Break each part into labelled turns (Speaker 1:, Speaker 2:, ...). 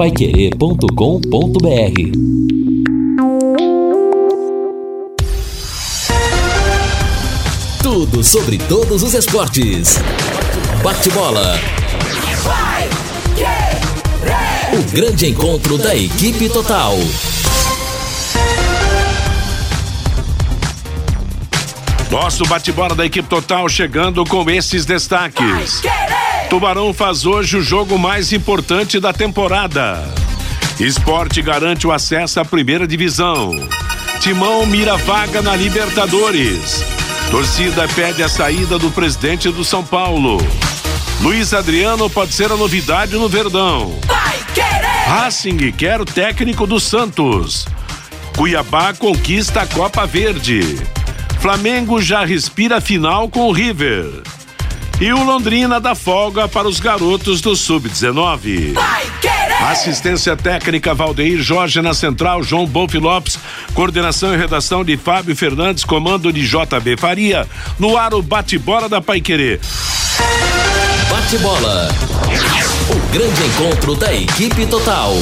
Speaker 1: paiquerê.com.br Tudo sobre todos os esportes. Bate-bola. O grande encontro da equipe total.
Speaker 2: Nosso bate-bola da equipe total chegando com esses destaques. Tubarão faz hoje o jogo mais importante da temporada. Esporte garante o acesso à primeira divisão. Timão mira vaga na Libertadores. Torcida pede a saída do presidente do São Paulo. Luiz Adriano pode ser a novidade no Verdão. Racing quer o técnico do Santos. Cuiabá conquista a Copa Verde. Flamengo já respira final com o River. E o Londrina dá folga para os garotos do Sub-19. Assistência técnica Valdeir Jorge na central, João Bolf Lopes, coordenação e redação de Fábio Fernandes, comando de JB Faria, no ar o bate-bola da Paiquerê.
Speaker 1: Bate-bola. O grande encontro da equipe total.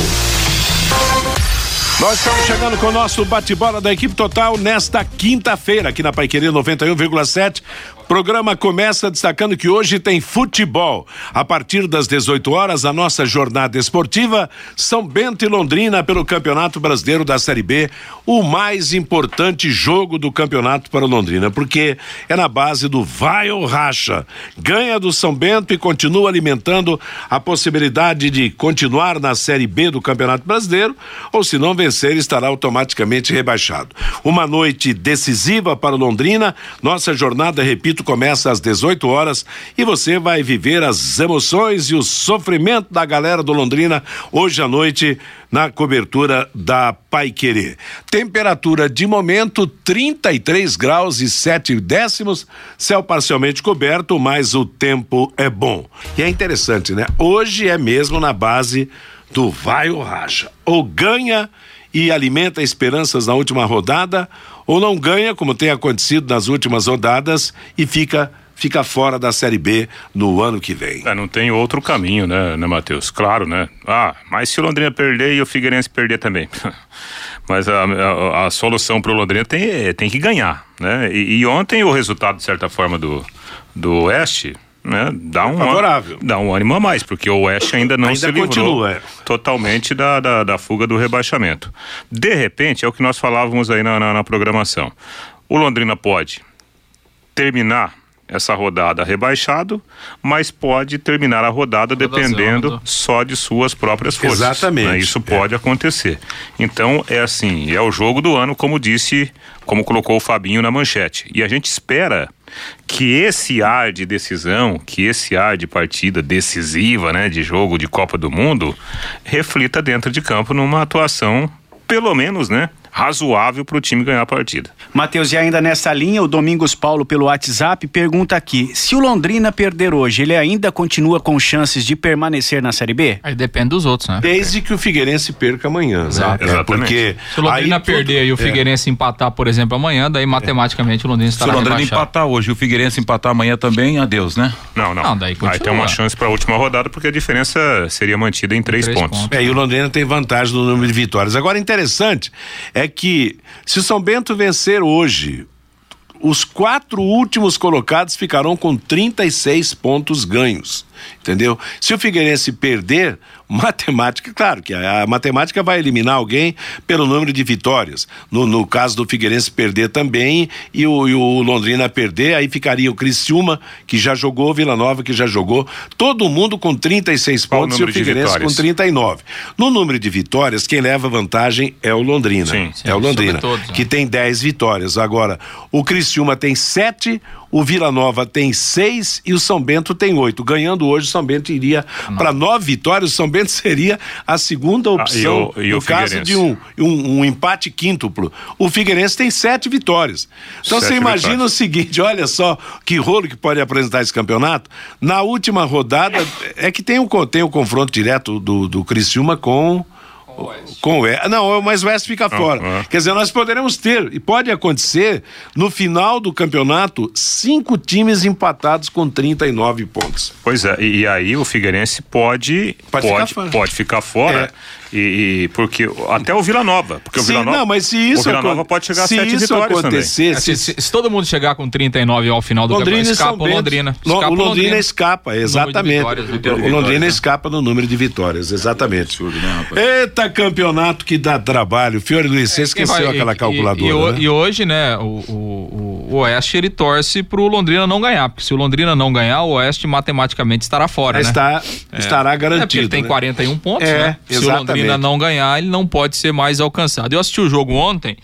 Speaker 2: Nós estamos chegando com o nosso bate-bola da equipe total nesta quinta-feira aqui na Paiquerê 91,7. Programa começa destacando que hoje tem futebol. A partir das 18 horas, a nossa jornada esportiva São Bento e Londrina pelo Campeonato Brasileiro da Série B, o mais importante jogo do campeonato para Londrina, porque é na base do vai ou racha. Ganha do São Bento e continua alimentando a possibilidade de continuar na Série B do Campeonato Brasileiro, ou se não vencer, estará automaticamente rebaixado. Uma noite decisiva para Londrina. Nossa jornada, repito, começa às 18 horas e você vai viver as emoções e o sofrimento da galera do Londrina hoje à noite na cobertura da Pai Querer. Temperatura de momento 33 graus e 7 décimos, céu parcialmente coberto, mas o tempo é bom. E é interessante, né? Hoje é mesmo na base do vai ou racha. Ou ganha e alimenta esperanças na última rodada, ou não ganha, como tem acontecido nas últimas rodadas, e fica fica fora da Série B no ano que vem.
Speaker 3: É, não tem outro caminho, né, né Matheus? Claro, né? Ah, mas se o Londrina perder e o Figueirense perder também. mas a, a, a solução para o Londrina tem, tem que ganhar, né? E, e, ontem o resultado, de certa forma, do, do Oeste né, dá um
Speaker 2: favorável.
Speaker 3: dá um ânimo a mais, porque o Oeste ainda não ainda se livrou continua, é. totalmente da, da, da, fuga do rebaixamento. De repente, é o que nós falávamos aí na, na, na programação. O Londrina pode terminar essa rodada rebaixado, mas pode terminar a rodada dependendo só de suas próprias forças.
Speaker 2: Exatamente. Né?
Speaker 3: Isso é. pode acontecer. Então é assim, é o jogo do ano, como disse, como colocou o Fabinho na manchete. E a gente espera que esse ar de decisão, que esse ar de partida decisiva, né, de jogo de Copa do Mundo, reflita dentro de campo numa atuação pelo menos, né, razoável para o time ganhar a partida.
Speaker 4: Matheus, e ainda nessa linha, o Domingos Paulo pelo WhatsApp pergunta aqui: se o Londrina perder hoje, ele ainda continua com chances de permanecer na Série B?
Speaker 5: Aí depende dos outros, né?
Speaker 2: Desde que o Figueirense perca amanhã, né?
Speaker 5: Exato.
Speaker 2: É, porque
Speaker 5: se o Londrina aí, perder e o é. Figueirense é. empatar, por exemplo, amanhã, daí matematicamente o Londrina estará
Speaker 6: Se o Londrina rebaixado. empatar hoje e o Figueirense empatar amanhã também, adeus, né?
Speaker 3: Não, não. não daí continua. Aí tem uma chance para a última rodada porque a diferença seria mantida em três, três pontos. pontos.
Speaker 2: É, e o Londrina tem vantagem no número de vitórias. Agora, interessante é que se São Bento vencer hoje, os quatro últimos colocados ficarão com 36 pontos ganhos entendeu? Se o Figueirense perder, matemática, claro que a, a, matemática vai eliminar alguém pelo número de vitórias. No, no caso do Figueirense perder também e o, e o, Londrina perder, aí ficaria o Criciúma, que já jogou, Vila Nova, que já jogou, todo mundo com 36 Qual pontos e o Figueirense com 39. No número de vitórias, quem leva vantagem é o Londrina. Sim, sim, é o Londrina, todos, né? que tem 10 vitórias. Agora, o Criciúma tem 7, o Vila Nova tem seis e o São Bento tem oito. Ganhando hoje, o São Bento iria para nove vitórias. O São Bento seria a segunda opção ah, e o, e no caso de um, um, um, empate quíntuplo. O Figueirense tem sete vitórias. Então sete você imagina vitórias. o seguinte: olha só que rolo que pode apresentar esse campeonato. Na última rodada, é que tem o, tem o confronto direto do, do Criciúma com Com o Oeste. Não, mas o Oeste fica fora.
Speaker 3: ah.
Speaker 2: Quer dizer, nós poderemos ter, e pode acontecer, no final do campeonato, cinco times empatados com 39 pontos.
Speaker 3: Pois é, e, aí o Figueirense pode
Speaker 2: Pode
Speaker 3: pode,
Speaker 2: ficar
Speaker 3: pode,
Speaker 2: fora.
Speaker 3: ficar fora. E, e porque até o Vila Nova, porque o
Speaker 2: Sim,
Speaker 3: Vila Nova,
Speaker 2: não, mas se
Speaker 3: o
Speaker 2: isso
Speaker 3: Vila
Speaker 2: acon-
Speaker 3: Nova pode chegar a
Speaker 2: se
Speaker 3: sete
Speaker 2: isso
Speaker 3: vitórias também.
Speaker 2: acontecer,
Speaker 5: É,
Speaker 2: se,
Speaker 5: se, se- todo mundo chegar com 39 ao final do
Speaker 2: Londrina
Speaker 5: campeonato, escapa o. Londrina. Escapa
Speaker 2: o Londrina escapa, exatamente.
Speaker 5: vitórias, vitórias,
Speaker 2: o Londrina
Speaker 5: né?
Speaker 2: escapa no número de vitórias, exatamente.
Speaker 6: né, rapaz?
Speaker 2: Eita, campeonato que dá trabalho. Fiore Luiz, você
Speaker 5: Quem
Speaker 2: esqueceu
Speaker 5: vai-
Speaker 2: aquela
Speaker 5: e-
Speaker 2: calculadora,
Speaker 5: E, e,
Speaker 2: né?
Speaker 5: e hoje, né, o, o, o- o Oeste ele torce pro Londrina não ganhar, porque se o Londrina não ganhar, o Oeste matematicamente estará fora, né?
Speaker 2: Está, estará
Speaker 5: É, porque
Speaker 2: garantido.
Speaker 5: ele tem
Speaker 2: né?
Speaker 5: 41 pontos,
Speaker 2: É,
Speaker 5: né? O
Speaker 2: exatamente.
Speaker 5: Londrina não ganhar, ele não pode ser mais alcançado. Eu assisti o jogo ontem.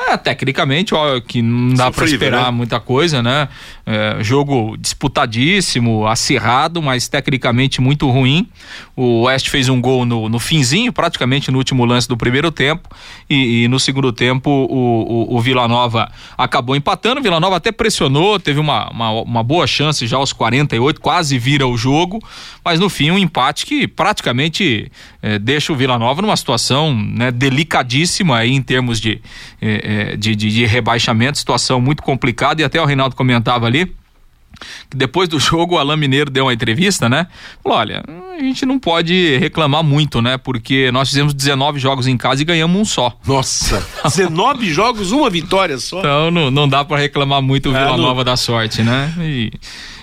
Speaker 5: É, tecnicamente, ó, que não dá para esperar
Speaker 2: né?
Speaker 5: muita coisa, né? É, jogo disputadíssimo, acirrado, mas tecnicamente muito ruim. O Oeste fez um gol no, no finzinho, praticamente no último lance do primeiro tempo, e, e no segundo tempo o, o, o Vila Nova acabou empatando. O Vila Nova até pressionou, teve uma, uma, uma boa chance já aos 48, quase vira o jogo, mas no fim um empate que praticamente eh, deixa o Vila Nova numa situação né, delicadíssima aí em termos de, eh, eh, de, de, de rebaixamento, situação muito complicada, e até o Reinaldo comentava ali que depois do jogo o Alain Mineiro deu uma entrevista, né? Falou, olha, a gente não pode reclamar muito, né? Porque nós fizemos 19 jogos em casa e ganhamos um só.
Speaker 2: Nossa, 19 jogos, uma vitória só.
Speaker 5: Então não, não dá para reclamar muito o
Speaker 2: É,
Speaker 5: Vila
Speaker 2: não-
Speaker 5: Nova da sorte, né? E,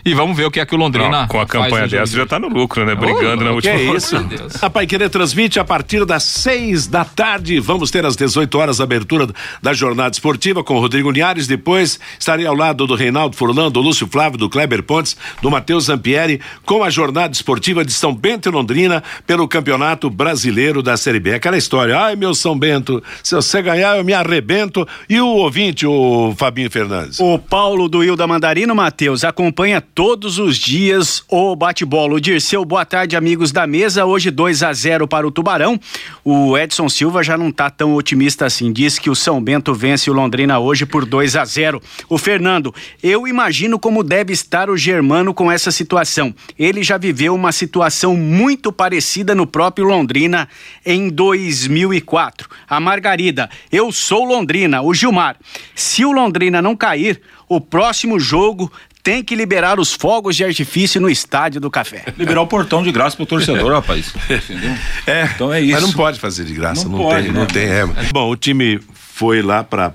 Speaker 5: e vamos ver o que é que o Londrina
Speaker 3: Não, com a campanha dessa
Speaker 5: de
Speaker 3: já tá no lucro, né? Brigando na
Speaker 5: Ô,
Speaker 2: Que
Speaker 3: última
Speaker 2: é isso? A Pai Querer transmite a partir das 6 da tarde. Vamos ter às 18 horas a abertura da jornada esportiva com o Rodrigo Linhares. Depois estarei ao lado do Reinaldo Furlan, do Lúcio Flávio, do Kleber Pontes, do Matheus Zampieri, com a jornada esportiva de São Bento e Londrina pelo Campeonato Brasileiro da Série B. Aquela história, ai meu São Bento, se você ganhar eu me arrebento. E o ouvinte, o Fabinho Fernandes.
Speaker 4: O Paulo do Hilda Mandarino, Matheus, acompanha todos os dias o bate-bola. O Dirceu, boa tarde, amigos da mesa. Hoje 2 a 0 para o Tubarão. O Edson Silva já não tá tão otimista assim. Diz que o São Bento vence o Londrina hoje por 2 a 0. O Fernando, eu imagino como deve estar o Germano com essa situação. Ele já viveu uma situação muito parecida no próprio Londrina em 2004. A Margarida, eu sou Londrina. O Gilmar, se o Londrina não cair, o próximo jogo tem que liberar os fogos de artifício no estádio do Café.
Speaker 6: Liberar o portão de graça pro torcedor, rapaz. Entendeu?
Speaker 2: É,
Speaker 6: Então é isso.
Speaker 2: Mas não pode fazer de graça, não,
Speaker 6: Não pode,
Speaker 2: tem,
Speaker 6: né?
Speaker 2: não tem. É. Bom, o time foi lá para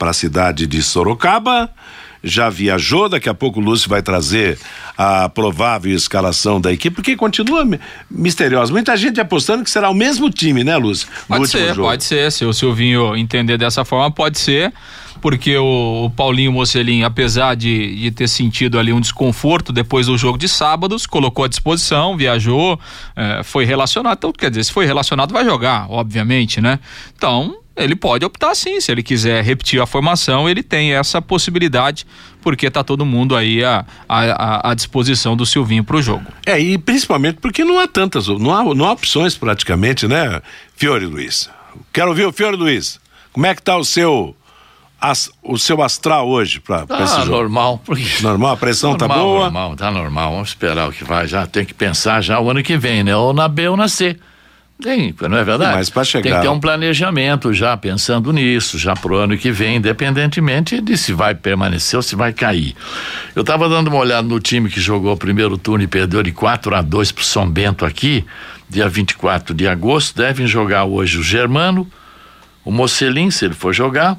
Speaker 2: a cidade de Sorocaba, já viajou, daqui a pouco o Lúcio vai trazer a provável escalação da equipe, porque continua mi- misteriosa. Muita gente apostando que será o mesmo time, né, Lúcio?
Speaker 5: Pode ser,
Speaker 2: jogo.
Speaker 5: pode ser. Se o Silvinho entender dessa forma, pode ser. Porque o, o Paulinho Mocelin, apesar de, de ter sentido ali um desconforto depois do jogo de sábados, colocou à disposição, viajou, eh, foi relacionado. Então, quer dizer, se foi relacionado, vai jogar, obviamente, né? Então, ele pode optar sim. Se ele quiser repetir a formação, ele tem essa possibilidade, porque tá todo mundo aí à, à, à disposição do Silvinho pro jogo.
Speaker 2: É, e principalmente porque não há tantas, não há, não há opções praticamente, né, Fiore Luiz? Quero ouvir o Fiore Luiz. Como é que tá o seu, as- o seu astral hoje para
Speaker 7: Tá
Speaker 2: esse jogo?
Speaker 7: normal, porque
Speaker 2: Normal, a pressão tá
Speaker 7: normal,
Speaker 2: boa?
Speaker 7: Normal, tá normal. Vamos esperar o que vai. Já tem que pensar já o ano que vem, né? Ou na B ou na C. Tem, não é verdade?
Speaker 2: Mas pra chegar-
Speaker 7: Tem que ter um planejamento já pensando nisso, já pro ano que vem, independentemente de se vai permanecer ou se vai cair. Eu estava dando uma olhada no time que jogou o primeiro turno e perdeu de 4 a 2 pro São Bento aqui, dia 24 de agosto. Devem jogar hoje o Germano, o Mocelin, se ele for jogar,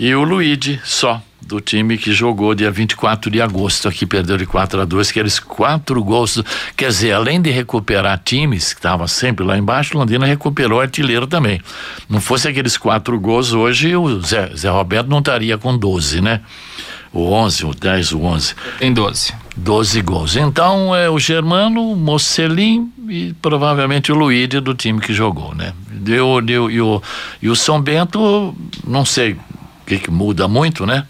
Speaker 7: e o Luigi só, do time que jogou dia 24 de agosto aqui, perdeu de 4 a 2, aqueles quatro gols. Quer dizer, além de recuperar times que estavam sempre lá embaixo, Londrina recuperou artilheiro também. Não fosse aqueles quatro gols hoje, o Zé, Zé Roberto não estaria com 12, né? O 11, o 10, o 11.
Speaker 5: Tem 12.
Speaker 7: 12 gols. Então é o Germano, o Mocelin e provavelmente o Luíde do time que jogou, né? Deu, deu, e, o, e o São Bento, não sei que, que muda muito, né?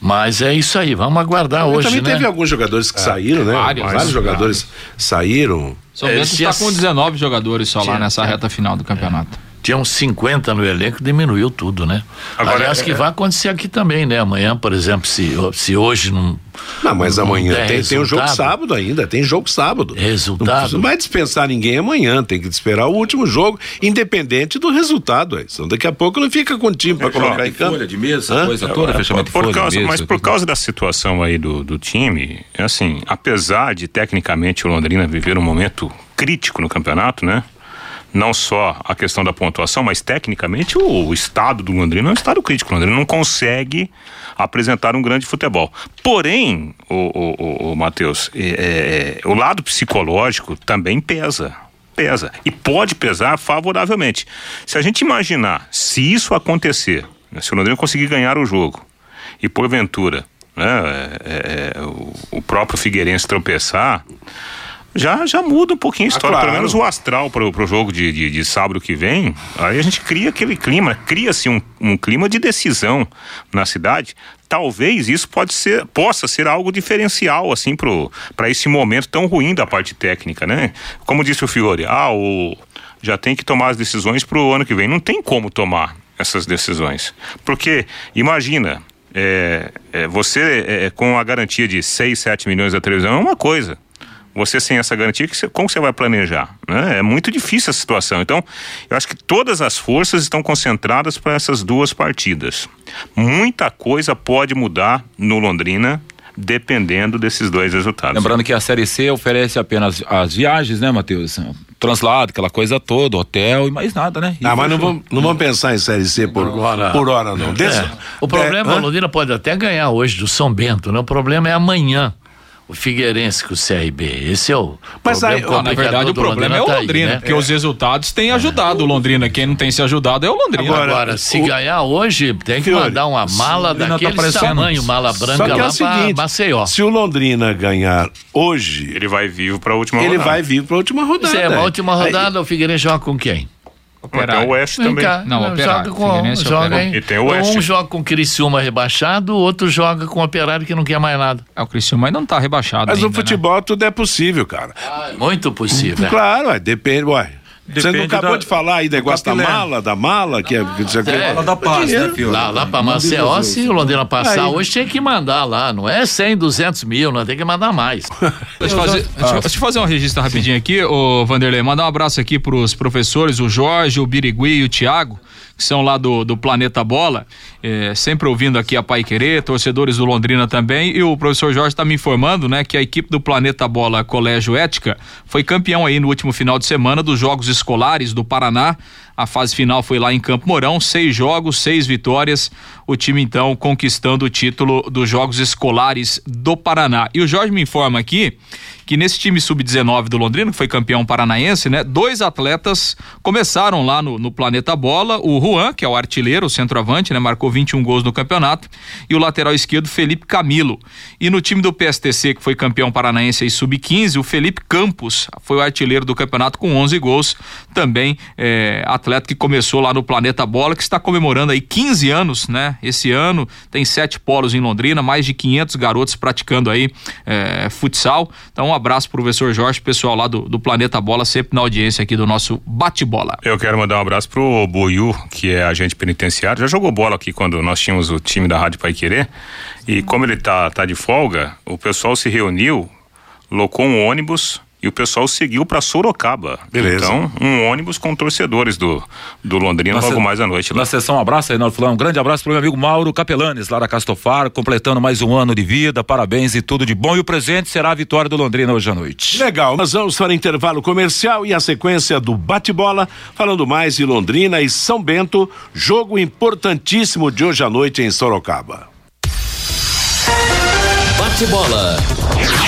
Speaker 7: Mas é isso aí, vamos aguardar
Speaker 2: Mas
Speaker 7: hoje,
Speaker 2: também
Speaker 7: né?
Speaker 2: teve alguns jogadores que saíram, né?
Speaker 5: vários,
Speaker 2: Vários
Speaker 5: né?
Speaker 2: jogadores saíram.
Speaker 5: São
Speaker 7: É,
Speaker 5: Bento
Speaker 7: se
Speaker 5: está
Speaker 7: as-
Speaker 5: com 19 jogadores só lá
Speaker 7: Tinha-
Speaker 5: nessa reta final do campeonato.
Speaker 7: Tinha uns 50 no elenco, diminuiu tudo, né?
Speaker 3: Agora,
Speaker 7: Aliás,
Speaker 3: é-
Speaker 7: que vai acontecer aqui também, né? Amanhã, por exemplo, se, se hoje não.
Speaker 2: Não, mas
Speaker 7: não
Speaker 2: amanhã
Speaker 7: der
Speaker 2: tem, tem um jogo sábado ainda, tem jogo sábado.
Speaker 7: Resultado.
Speaker 2: Não, não vai dispensar ninguém amanhã, tem que esperar o último jogo, independente do resultado. Aí. Senão daqui a pouco ele fica com o time para colocar em campo.
Speaker 6: Folha de mesa,
Speaker 2: Hã?
Speaker 6: coisa toda, fechamento de
Speaker 3: por
Speaker 6: folha
Speaker 3: causa,
Speaker 6: de mesa.
Speaker 3: mas por causa da situação aí do, do time, é assim, apesar de tecnicamente o Londrina viver um momento crítico no campeonato, né? Não só a questão da pontuação, mas tecnicamente o, o estado do Londrina é um estado crítico. O Londrina não consegue apresentar um grande futebol. Porém, o, o, o, Matheus, é, é, o lado psicológico também pesa pesa e pode pesar favoravelmente. Se a gente imaginar se isso acontecer, né, se o Londrina conseguir ganhar o jogo e porventura né, é, é, o, o próprio Figueirense tropeçar, já, já muda um pouquinho a história,
Speaker 2: claro.
Speaker 3: pelo menos o astral para o jogo de, de, de sábado que vem. Aí a gente cria aquele clima, cria-se um, um clima de decisão na cidade. Talvez isso pode ser, possa ser algo diferencial assim para esse momento tão ruim da parte técnica, né? Como disse o Fiore, ah, o, já tem que tomar as decisões para o ano que vem. Não tem como tomar essas decisões, porque imagina é, é, você é, com a garantia de 6, 7 milhões da televisão é uma coisa. Você sem essa garantia, que você- como você vai planejar? né? É muito difícil a situação. Então, eu acho que todas as forças estão concentradas para essas duas partidas. Muita coisa pode mudar no Londrina, dependendo desses dois resultados.
Speaker 6: Lembrando que a Série C oferece apenas as viagens, né, Matheus? Translado, aquela coisa toda, hotel e mais nada, né? E
Speaker 2: Ah, mas não vamos, não vamos pensar em Série C por
Speaker 7: Agora-
Speaker 2: por hora, não. Desse-
Speaker 7: É. O problema,
Speaker 2: É,
Speaker 7: o
Speaker 2: hã?
Speaker 7: Londrina pode até ganhar hoje do São Bento, né? O problema é amanhã. O Figueirense com o CRB. Esse é o
Speaker 2: Mas
Speaker 7: problema
Speaker 2: aí, ó,
Speaker 5: na verdade, o problema é o
Speaker 7: tá aí,
Speaker 5: Londrina,
Speaker 7: né?
Speaker 5: porque os resultados têm ajudado o Londrina. Quem não tem se ajudado é o Londrina.
Speaker 2: Agora,
Speaker 7: Agora, se
Speaker 2: o-
Speaker 7: ganhar hoje, tem que
Speaker 2: Fiore,
Speaker 7: mandar uma mala
Speaker 6: Londrina tá
Speaker 7: daquele
Speaker 6: parecendo-
Speaker 7: tamanho, mala branca
Speaker 2: Só que é
Speaker 7: lá
Speaker 2: o seguinte,
Speaker 7: pra Maceió.
Speaker 2: se o Londrina ganhar hoje,
Speaker 3: Ele vai vivo para a última
Speaker 2: ele
Speaker 3: rodada.
Speaker 2: vai vir para a última rodada.
Speaker 7: Se é a última
Speaker 2: Aí-
Speaker 7: rodada, o Figueirense joga com quem?
Speaker 3: Tem o Oeste
Speaker 7: Vem
Speaker 3: também.
Speaker 7: cá,
Speaker 5: Não,
Speaker 7: joga
Speaker 5: Operário,
Speaker 7: com
Speaker 5: Figueirense e
Speaker 7: joga
Speaker 5: Operário.
Speaker 3: E tem o Oeste.
Speaker 7: Um joga com o Criciúma rebaixado, o outro joga com o Operário que não quer mais nada.
Speaker 5: É, o Criciúma ainda não tá rebaixado
Speaker 2: Mas
Speaker 5: ainda,
Speaker 2: no futebol tudo é possível, cara.
Speaker 7: Muito possível. é.
Speaker 2: Claro, ué, depende, ué. Você não acabou
Speaker 6: da-
Speaker 2: de falar aí negócio da mala, da mala, que é.
Speaker 7: É.
Speaker 6: Fala da paz, né, filho?
Speaker 7: Lá, lá pra Maceió, se o Londrina passar hoje, tem que mandar lá. Não é 100, 200 mil, não tem que mandar mais.
Speaker 5: Deixa eu, fazer, deixa, eu- deixa eu fazer um registro rapidinho aqui, ô Vanderlei. Mandar um abraço aqui pros professores, o Jorge, o Birigui e o Thiago, que são lá do, do Planeta Bola, é, sempre ouvindo aqui a Pai Querer, torcedores do Londrina também. E o professor Jorge está me informando, né, que a equipe do Planeta Bola Colégio Ética foi campeão aí no último final de semana dos Jogos Escolares do Paraná. A fase final foi lá em Campo Mourão, seis jogos, seis vitórias. O time então conquistando o título dos Jogos Escolares do Paraná. E o Jorge me informa aqui que nesse time sub-19 do Londrina, que foi campeão paranaense, né? Dois atletas começaram lá no, no Planeta Bola, o Juan, que é o artilheiro, o centroavante, né? Marcou 21 gols no campeonato, e o lateral esquerdo, Felipe Camilo. E no time do PSTC, que foi campeão paranaense aí sub-15, o Felipe Campos foi o artilheiro do campeonato com 11 gols, também é, atleta que começou lá no Planeta Bola, que está comemorando aí 15 anos, né? Esse ano tem sete polos em Londrina, mais de 500 garotos praticando aí é, futsal. Então, um abraço pro professor Jorge, pessoal lá do, do Planeta Bola, sempre na audiência aqui do nosso bate-bola.
Speaker 3: Eu quero mandar um abraço pro Boiú, que é agente penitenciário. Já jogou bola aqui quando nós tínhamos o time da Rádio Pai Querer. E como ele tá, tá de folga, o pessoal se reuniu, locou um ônibus e o pessoal seguiu para Sorocaba.
Speaker 2: Beleza.
Speaker 3: Então, um ônibus com torcedores do, do Londrina
Speaker 6: Na
Speaker 3: logo
Speaker 6: se-
Speaker 3: mais à noite. lá.
Speaker 6: Na sessão um abraço, Reinaldo Fulano. Um grande abraço pro meu amigo Mauro Capelanes, lá da Castofar, completando mais um ano de vida. Parabéns e tudo de bom. E o presente será a vitória do Londrina hoje à noite.
Speaker 2: Legal, nós vamos para intervalo comercial e a sequência do bate-bola, falando mais de Londrina e São Bento, jogo importantíssimo de hoje à noite em Sorocaba.
Speaker 1: Bate bola. O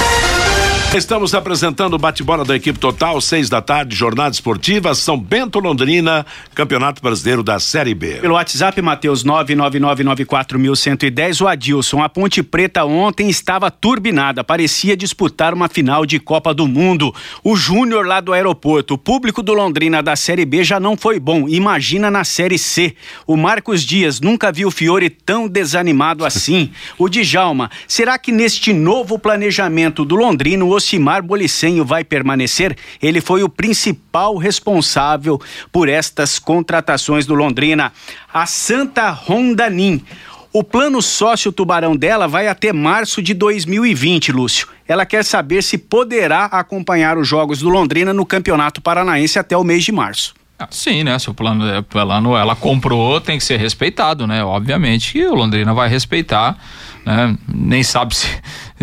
Speaker 2: Estamos apresentando o bate-bola da equipe total, seis da tarde, jornada esportiva, São Bento Londrina, Campeonato Brasileiro da Série B.
Speaker 4: Pelo WhatsApp, Matheus 99994110, o Adilson. A Ponte Preta ontem estava turbinada, parecia disputar uma final de Copa do Mundo. O Júnior lá do aeroporto, o público do Londrina da Série B já não foi bom, imagina na Série C. O Marcos Dias nunca viu o Fiore tão desanimado assim. O Djalma, será que neste novo planejamento do Londrino, o Josimar Bolicenho vai permanecer. Ele foi o principal responsável por estas contratações do Londrina. A Santa Rondanim. O plano sócio tubarão dela vai até março de 2020, Lúcio. Ela quer saber se poderá acompanhar os jogos do Londrina no Campeonato Paranaense até o mês de março.
Speaker 5: Ah, sim, né? Se o plano, é, plano ela comprou, tem que ser respeitado, né? Obviamente que o Londrina vai respeitar, né? Nem sabe se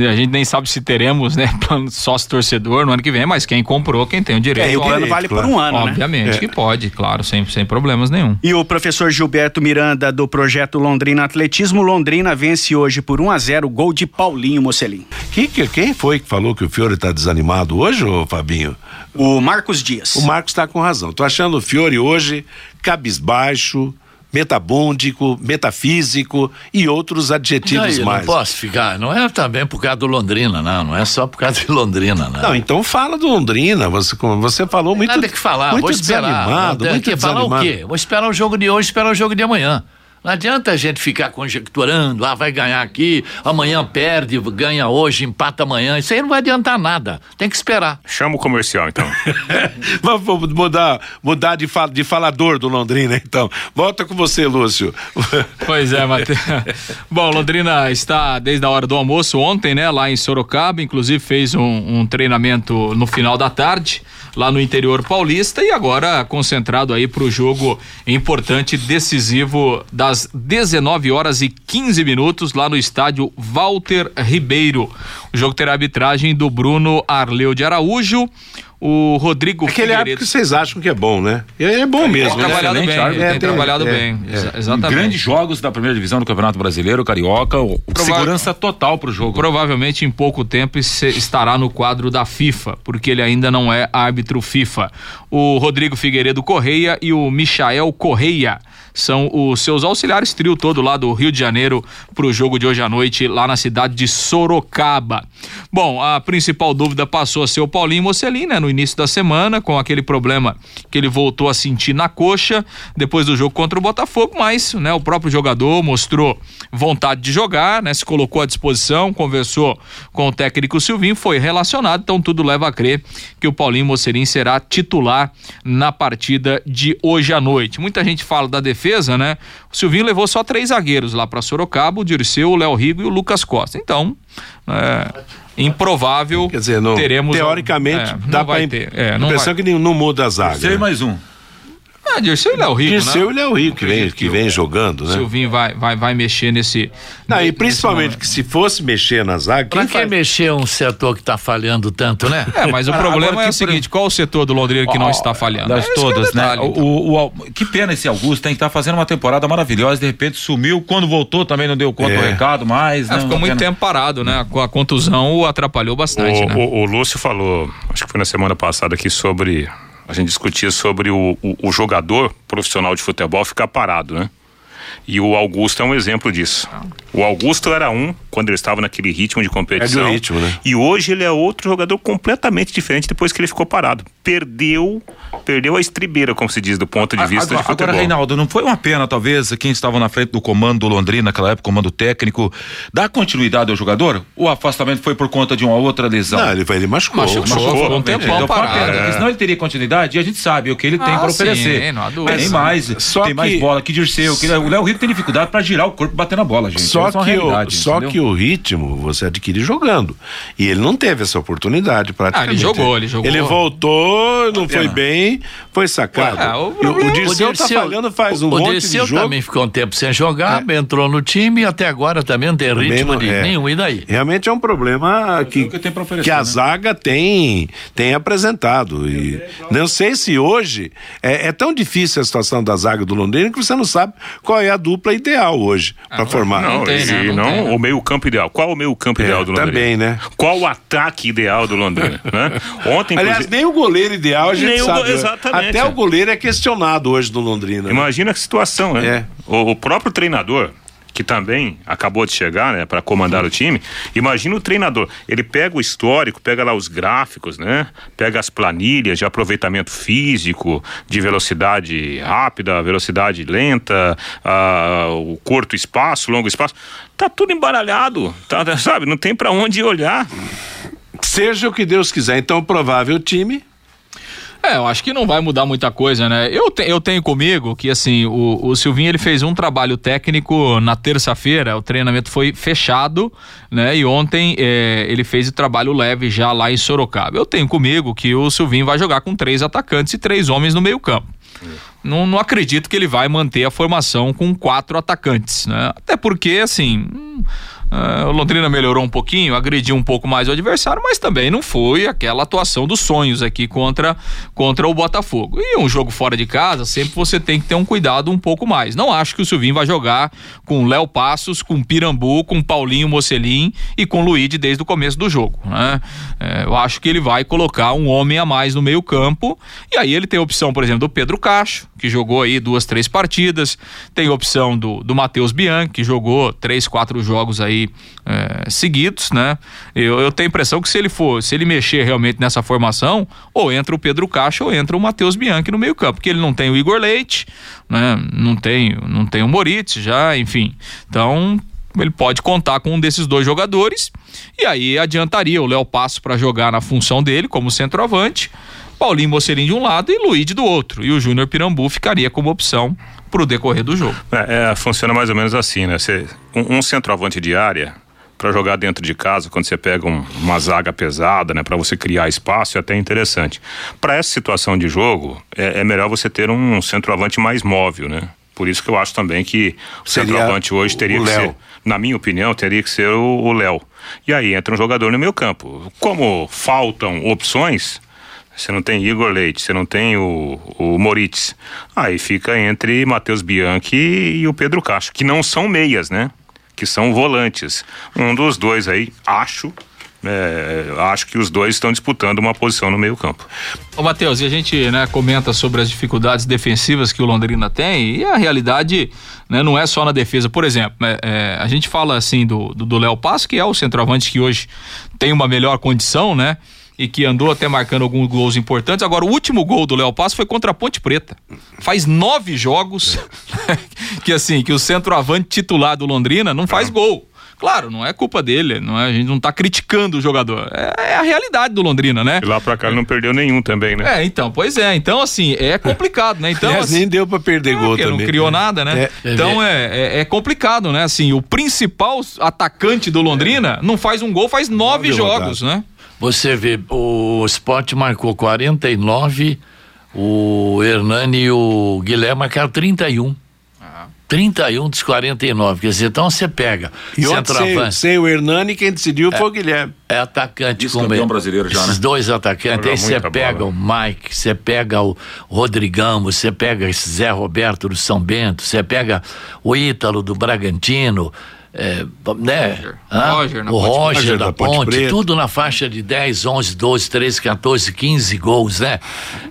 Speaker 5: a gente nem sabe se teremos, né, plano sócio torcedor no ano que vem, mas quem comprou, quem tem o direito.
Speaker 4: É, e o plano vale claro. por um ano,
Speaker 5: Obviamente
Speaker 4: né?
Speaker 5: que pode, claro, sem, sem problemas nenhum.
Speaker 4: E o professor Gilberto Miranda do projeto Londrina Atletismo, Londrina vence hoje por 1 a 0 gol de Paulinho Mocelin.
Speaker 2: Que, que, quem foi que falou que o Fiore está desanimado hoje, ô Fabinho?
Speaker 4: O Marcos Dias.
Speaker 2: O Marcos está com razão. Tô achando o Fiore hoje cabisbaixo, metabúndico, metafísico e outros adjetivos
Speaker 7: não,
Speaker 2: mais.
Speaker 7: Não posso ficar, não é também por causa do Londrina, não, não é só por causa de Londrina, não.
Speaker 2: Não, então fala do Londrina, você, você falou muito
Speaker 7: Nada que falar,
Speaker 2: muito
Speaker 7: vou esperar.
Speaker 2: desanimado, muito
Speaker 7: que falar o quê? Vou esperar o jogo de hoje, esperar o jogo de amanhã. Não adianta a gente ficar conjecturando, ah, vai ganhar aqui, amanhã perde, ganha hoje, empata amanhã. Isso aí não vai adiantar nada. Tem que esperar.
Speaker 3: Chama o comercial, então.
Speaker 2: Vamos mudar, mudar de, fal, de falador do Londrina, então. Volta com você, Lúcio.
Speaker 5: Pois é, Matheus. Bom, Londrina está desde a hora do almoço ontem, né, lá em Sorocaba, inclusive fez um, um treinamento no final da tarde lá no interior paulista e agora concentrado aí para o jogo importante decisivo das 19 horas e 15 minutos lá no estádio Walter Ribeiro. O jogo terá arbitragem do Bruno Arleu de Araújo o Rodrigo
Speaker 2: Aquele
Speaker 5: Figueiredo.
Speaker 2: árbitro que vocês acham que é bom, né? Ele é bom mesmo.
Speaker 5: Tem trabalhado
Speaker 2: né?
Speaker 5: bem,
Speaker 6: árbitro.
Speaker 5: tem
Speaker 2: É,
Speaker 5: trabalhado
Speaker 2: é,
Speaker 5: bem.
Speaker 2: é.
Speaker 5: Exa- Exatamente.
Speaker 6: Grandes jogos da primeira divisão do Campeonato Brasileiro, Carioca, o-
Speaker 5: Prova-
Speaker 6: segurança total pro jogo.
Speaker 5: Provavelmente em pouco tempo estará no quadro da FIFA, porque ele ainda não é árbitro FIFA. O Rodrigo Figueiredo Correia e o Michael Correia são os seus auxiliares trio todo lá do Rio de Janeiro para o jogo de hoje à noite lá na cidade de Sorocaba. Bom, a principal dúvida passou a ser o Paulinho Mocelin, né, no início da semana, com aquele problema que ele voltou a sentir na coxa depois do jogo contra o Botafogo, mas, né, o próprio jogador mostrou vontade de jogar, né, se colocou à disposição, conversou com o técnico Silvinho, foi relacionado, então tudo leva a crer que o Paulinho Mocelin será titular na partida de hoje à noite. Muita gente fala da defesa, né? O Silvinho levou só três zagueiros lá para Sorocaba, o Dirceu, o Léo Rigo e o Lucas Costa. Então, é improvável
Speaker 2: Quer dizer, não,
Speaker 5: teremos
Speaker 2: teoricamente,
Speaker 5: é,
Speaker 2: dá
Speaker 5: não vai
Speaker 2: pra
Speaker 5: ter. É,
Speaker 2: a
Speaker 5: não
Speaker 2: impressão
Speaker 5: vai.
Speaker 2: que não muda a zaga.
Speaker 6: Sei
Speaker 2: né?
Speaker 6: mais um.
Speaker 5: Ah, Dirceu e Léo Rigo,
Speaker 2: Dirceu
Speaker 5: né?
Speaker 2: e Léo Rico, que vem, que vem jogando,
Speaker 5: O
Speaker 2: né?
Speaker 5: Silvinho vai, vai, vai mexer nesse.
Speaker 2: Não, e
Speaker 5: nesse
Speaker 2: principalmente
Speaker 5: momento.
Speaker 2: que se fosse mexer na zaga,
Speaker 7: Pra
Speaker 2: quem
Speaker 7: que
Speaker 2: faz...
Speaker 7: mexer um setor que tá falhando tanto, né?
Speaker 5: É, mas o
Speaker 6: Ah,
Speaker 5: problema
Speaker 6: agora
Speaker 5: é o seguinte: qual o setor do Londrina que não está falhando?
Speaker 6: Das
Speaker 5: É é
Speaker 6: todas, né?
Speaker 5: detalhe, então.
Speaker 6: O, o- o- que pena esse Augusto, tem que estar fazendo uma temporada maravilhosa, de repente sumiu, quando voltou também não deu conta
Speaker 2: É.
Speaker 6: do recado mais.
Speaker 5: É,
Speaker 6: né?
Speaker 5: ficou
Speaker 6: Uma
Speaker 5: muito
Speaker 6: pena.
Speaker 5: tempo parado, né? Com a contusão o atrapalhou bastante,
Speaker 3: O,
Speaker 5: né?
Speaker 3: o- o Lúcio falou, acho que foi na semana passada aqui sobre. A gente discutia sobre o, o- o jogador profissional de futebol ficar parado, né? E o Augusto é um exemplo disso. O Augusto era um quando ele estava naquele ritmo de competição.
Speaker 2: É de ritmo, né?
Speaker 3: E hoje ele é outro jogador completamente diferente depois que ele ficou parado. Perdeu, perdeu a estribeira, como se diz, do ponto de vista
Speaker 6: agora,
Speaker 3: de futebol.
Speaker 6: agora, Reinaldo, não foi uma pena, talvez, quem estava na frente do comando do Londrina naquela época, comando técnico, dar continuidade ao jogador? O afastamento foi por conta de uma outra lesão?
Speaker 2: Não, ele, ele machucou.
Speaker 5: Machucou,
Speaker 2: machucou.
Speaker 5: ficou um
Speaker 6: Então,
Speaker 5: tempão
Speaker 6: foi uma
Speaker 5: parado.
Speaker 6: pena, porque senão ele teria continuidade e a gente sabe o que ele tem
Speaker 5: Ah,
Speaker 6: para
Speaker 5: sim,
Speaker 6: oferecer.
Speaker 5: não há dúvida.
Speaker 6: Tem mais,
Speaker 2: Só
Speaker 6: tem mais
Speaker 2: que-
Speaker 6: bola que Dirceu, que o Léo Rico tem dificuldade para girar o corpo e bater na bola, gente.
Speaker 2: Só,
Speaker 6: Essa é
Speaker 2: que, o,
Speaker 6: realidade,
Speaker 2: só
Speaker 6: entendeu?
Speaker 2: que o ritmo você adquire jogando. E ele não teve essa oportunidade praticamente.
Speaker 5: Ah, ele jogou, ele jogou.
Speaker 2: Ele voltou, não foi
Speaker 6: pena.
Speaker 2: bem, foi sacado.
Speaker 5: Ué, o
Speaker 2: o, o
Speaker 5: problema-
Speaker 2: Dirceu tá falhando faz um
Speaker 7: o
Speaker 2: monte
Speaker 7: Dirceu
Speaker 2: de jogo.
Speaker 7: também ficou um tempo sem jogar, entrou no time e até agora também não tem
Speaker 2: Também
Speaker 7: ritmo
Speaker 2: não-
Speaker 7: de
Speaker 2: é.
Speaker 7: nenhum. E daí?
Speaker 2: Realmente é um problema que,
Speaker 6: o que
Speaker 2: que a
Speaker 6: né?
Speaker 2: zaga tem, tem apresentado. E não sei se hoje é, é tão difícil a situação da zaga do Londrina que você não sabe qual é a dupla ideal hoje para formar.
Speaker 3: Não,
Speaker 5: tem, né?
Speaker 3: e
Speaker 5: Não
Speaker 3: não,
Speaker 5: tem, né?
Speaker 3: o meio campo ideal. Qual o meio campo
Speaker 2: É,
Speaker 3: ideal do Londrina?
Speaker 2: também, né?
Speaker 3: Qual o ataque ideal do Londrina? né? Ontem,
Speaker 2: Aliás,
Speaker 3: inclusive-
Speaker 2: nem o goleiro ideal a gente
Speaker 3: Nem o
Speaker 2: sabe.
Speaker 3: go-
Speaker 2: né?
Speaker 3: exatamente.
Speaker 2: Até o goleiro é questionado hoje no Londrina. né?
Speaker 3: Imagina que situação, né?
Speaker 2: É.
Speaker 3: O, o próprio treinador, que também acabou de chegar, né, para comandar o time, imagina o treinador. Ele pega o histórico, pega lá os gráficos, né? Pega as planilhas de aproveitamento físico, de velocidade rápida, velocidade lenta, ah, o curto espaço, longo espaço. Tá tudo embaralhado, tá, sabe? Não tem para onde olhar.
Speaker 2: Seja o que Deus quiser. Então, provável time
Speaker 5: É, eu acho que não vai mudar muita coisa, né? Eu, te, eu tenho comigo que, assim, o, o Silvinho ele fez um trabalho técnico na terça-feira, o treinamento foi fechado, né? E ontem é, ele fez o trabalho leve já lá em Sorocaba. Eu tenho comigo que o Silvinho vai jogar com três atacantes e três homens no meio campo. Não, não acredito que ele vai manter a formação com quatro atacantes, né? Até porque, assim. Hum, Uh, o Londrina melhorou um pouquinho, agrediu um pouco mais o adversário, mas também não foi aquela atuação dos sonhos aqui contra, contra o Botafogo. E um jogo fora de casa, sempre você tem que ter um cuidado um pouco mais. Não acho que o Silvinho vai jogar com Léo Passos, com Pirambu, com Paulinho Mocelin e com Luíde desde o começo do jogo. Né? É, eu acho que ele vai colocar um homem a mais no meio campo e aí ele tem a opção, por exemplo, do Pedro Cacho, que jogou aí duas, três partidas, tem a opção do, do Matheus Bianchi, que jogou três, quatro jogos aí é, seguidos, né? Eu, eu tenho a impressão que se ele for, se ele mexer realmente nessa formação, ou entra o Pedro Caixa ou entra o Matheus Bianchi no meio campo, porque ele não tem o Igor Leite, né? Não tem, não tem o Moritz já, enfim. Então, ele pode contar com um desses dois jogadores e aí adiantaria o Léo Passo para jogar na função dele como centroavante, Paulinho Mocelim de um lado e Luiz do outro. E o Júnior Pirambu ficaria como opção para o decorrer do jogo.
Speaker 3: É, é, funciona mais ou menos assim, né? Você, um, um centroavante de área para jogar dentro de casa, quando você pega um, uma zaga pesada, né, para você criar espaço, é até interessante. Para essa situação de jogo, é, é, melhor você ter um centroavante mais móvel, né? Por isso que eu acho também que o Seria centroavante hoje teria que Léo. ser, na minha opinião, teria que ser o Léo. E aí entra um jogador no meio campo. Como faltam opções, você não tem Igor Leite, você não tem o, o Moritz. Aí fica entre Matheus Bianchi e o Pedro Castro, que não são meias, né? Que são volantes. Um dos dois aí, acho, é, acho que os dois estão disputando uma posição no meio campo.
Speaker 5: Ô Matheus, e a gente né, comenta sobre as dificuldades defensivas que o Londrina tem e a realidade né, não é só na defesa. Por exemplo, é, é, a gente fala assim do Léo Passo, que é o centroavante que hoje tem uma melhor condição, né? E que andou até marcando alguns gols importantes. Agora, o último gol do Léo Passo foi contra a Ponte Preta. Faz nove jogos que assim, que o centroavante titular do Londrina não faz gol. Claro, não é culpa dele, não é, a gente não tá criticando o jogador. É, é a realidade do Londrina, né?
Speaker 3: E lá pra cá ele não perdeu nenhum também, né?
Speaker 5: É, então, pois é. Então, assim, é complicado, né? Então, assim,
Speaker 2: nem deu pra perder é, gol também.
Speaker 5: não criou nada, né? É, então é, é, é, complicado, né? Assim, o principal atacante do Londrina não faz um gol, faz nove, nove jogos, né?
Speaker 7: Você vê, o Sport marcou 49, o Hernani e o Guilherme marcaram 31. 31 dos 49. Quer dizer, então você pega.
Speaker 2: E centroavante. Sem, sem o Hernani, quem decidiu é, foi o Guilherme.
Speaker 7: É atacante
Speaker 6: com campeão brasileiro já, né?
Speaker 7: Esses dois atacantes. Aí você pega bola. o Mike, você pega o Rodrigão, você pega esse Zé Roberto do São Bento, você pega o Ítalo do Bragantino é, né?
Speaker 5: Roger,
Speaker 7: o Roger, Roger da, da Ponte, Ponte tudo na faixa de 10, 11, 12, 13, 14, 15 gols, né?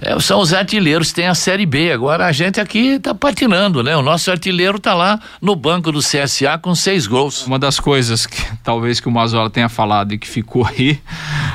Speaker 7: É, são os artilheiros que tem a Série B. Agora a gente aqui tá patinando, né? O nosso artilheiro tá lá no banco do CSA com seis gols.
Speaker 5: Uma das coisas que talvez que o Mazola tenha falado e que ficou aí,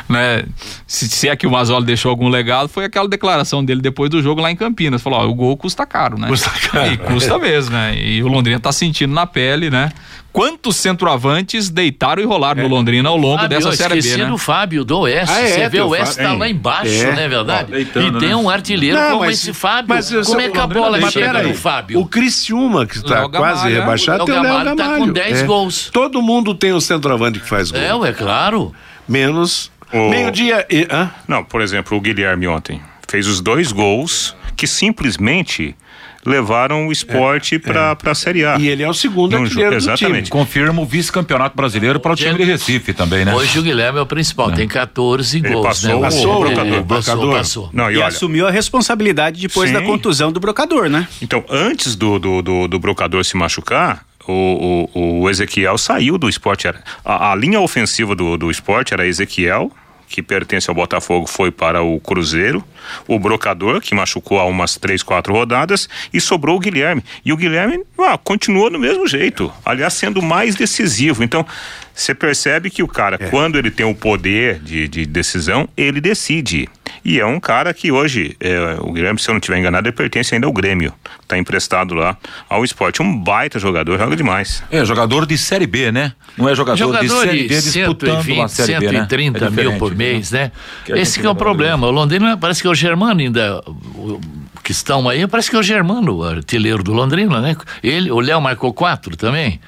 Speaker 5: né? Se, se é que o Mazola deixou algum legado, foi aquela declaração dele depois do jogo lá em Campinas. Falou: ó, o gol custa caro, né?
Speaker 2: Custa caro.
Speaker 5: E custa mesmo, né? E o Londrina tá sentindo na pele, né? Quantos centroavantes deitaram e rolaram é. no Londrina ao longo Fábio, dessa Série B, né?
Speaker 7: do Fábio, do Oeste. Ah, é, Você vê o Oeste tá lá embaixo, é. não é verdade? Deitando, e tem né? um artilheiro não, como mas, esse Fábio. Mas, como é que a bola mas, chega no Fábio?
Speaker 2: O Criciúma, que está quase rebaixado, tem o Léo Gamalho. tá com
Speaker 7: 10 é. gols.
Speaker 2: Todo mundo tem um centroavante que faz gol.
Speaker 7: É, é claro.
Speaker 2: Menos o... meio-dia e...
Speaker 3: Não, por exemplo, o Guilherme ontem fez os dois gols que simplesmente levaram o esporte é, para é. a Série A.
Speaker 2: E ele é o segundo
Speaker 3: Num artilheiro Exatamente.
Speaker 6: Confirma o vice-campeonato brasileiro para o time de Recife também, né?
Speaker 7: Hoje o Guilherme é o principal, é. tem 14 ele gols.
Speaker 3: Passou,
Speaker 7: né?
Speaker 3: passou,
Speaker 7: o
Speaker 3: brocador.
Speaker 4: Passou, passou. Não, e, e olha, assumiu a responsabilidade depois sim. da contusão do brocador, né?
Speaker 3: Então, antes do, do, do, do brocador se machucar, o, o, o, Ezequiel saiu do esporte. A, a linha ofensiva do, do esporte era Ezequiel, que pertence ao Botafogo, foi para o Cruzeiro, o Brocador, que machucou há umas três, quatro rodadas, e sobrou o Guilherme. E o Guilherme ah, continuou do mesmo jeito, aliás, sendo mais decisivo. Então, você percebe que o cara, é. quando ele tem o poder de, de decisão, ele decide. E é um cara que hoje, é, o Guilherme, se eu não estiver enganado, ele pertence ainda ao Grêmio. Está emprestado lá ao esporte. Um baita jogador, joga demais.
Speaker 6: É, jogador de Série B, né? Não é jogador,
Speaker 7: Jogador
Speaker 6: de Série B
Speaker 7: de
Speaker 6: disputando
Speaker 7: 120,
Speaker 6: uma Série B, né?
Speaker 7: 130
Speaker 6: É
Speaker 7: mil por mês, né?
Speaker 6: Que a
Speaker 7: Esse que é o
Speaker 6: lembra
Speaker 7: problema. O Londrina parece que é o Germano ainda. o- que estão aí, parece que é o Germano, o artilheiro do Londrina, né? Ele, o Léo marcou quatro também.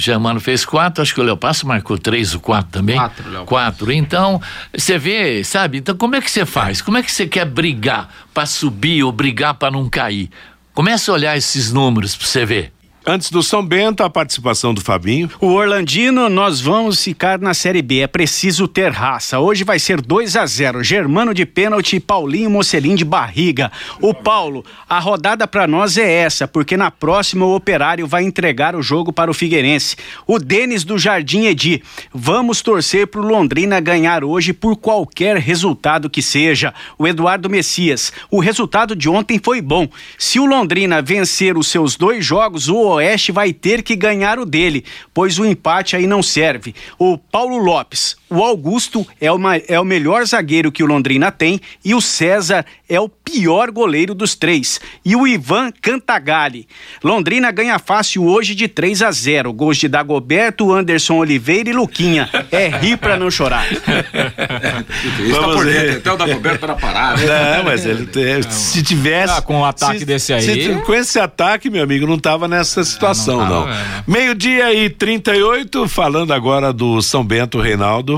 Speaker 7: Germano fez quatro, acho que o Léo Passo marcou três ou quatro também.
Speaker 5: Quatro, Léo
Speaker 7: Quatro. Então, você vê, sabe? Então, como é que você faz? Como é que você quer brigar para subir ou brigar para não cair? Começa a olhar esses números para você ver.
Speaker 2: Antes do São Bento, a participação do Fabinho.
Speaker 4: O Orlandino, nós vamos ficar na Série B. É preciso ter raça. Hoje vai ser 2 a 0 Germano de pênalti e Paulinho Mocelin de barriga. O Paulo, a rodada para nós é essa, porque na próxima o Operário vai entregar o jogo para o Figueirense. O Denis do Jardim Edi. Vamos torcer pro Londrina ganhar hoje por qualquer resultado que seja. O Eduardo Messias. O resultado de ontem foi bom. Se o Londrina vencer os seus dois jogos, o Oeste vai ter que ganhar o dele, pois o empate aí não serve. O Paulo Lopes, o Augusto é, uma, é o melhor zagueiro que o Londrina tem e o César é o pior goleiro dos três. E o Ivan Cantagalli. Londrina ganha fácil hoje de 3 a 0. Gols de Dagoberto, Anderson Oliveira e Luquinha. É rir pra não chorar.
Speaker 6: Isso tá por
Speaker 2: ver.
Speaker 6: dentro, até o Dagoberto para parar, né?
Speaker 2: Não, mas ele tem- se tivesse.
Speaker 5: Ah, com um ataque
Speaker 2: se-
Speaker 5: desse aí-
Speaker 2: se- com esse ataque, meu amigo, não tava nessa situação,
Speaker 5: não
Speaker 2: não.
Speaker 5: tava, é.
Speaker 2: Meio-dia e 38, falando agora do São Bento Reinaldo.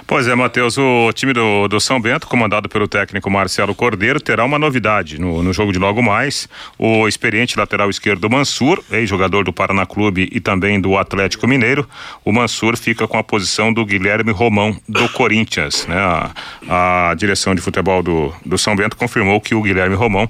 Speaker 3: Pois é, Matheus, o time do, do São Bento, comandado pelo técnico Marcelo Cordeiro, terá uma novidade no, no jogo de logo mais. O experiente lateral esquerdo Mansur, ex-jogador do Paraná Clube e também do Atlético Mineiro, o Mansur fica com a posição do Guilherme Romão, do Corinthians. Né? A, a direção de futebol do, do São Bento confirmou que o Guilherme Romão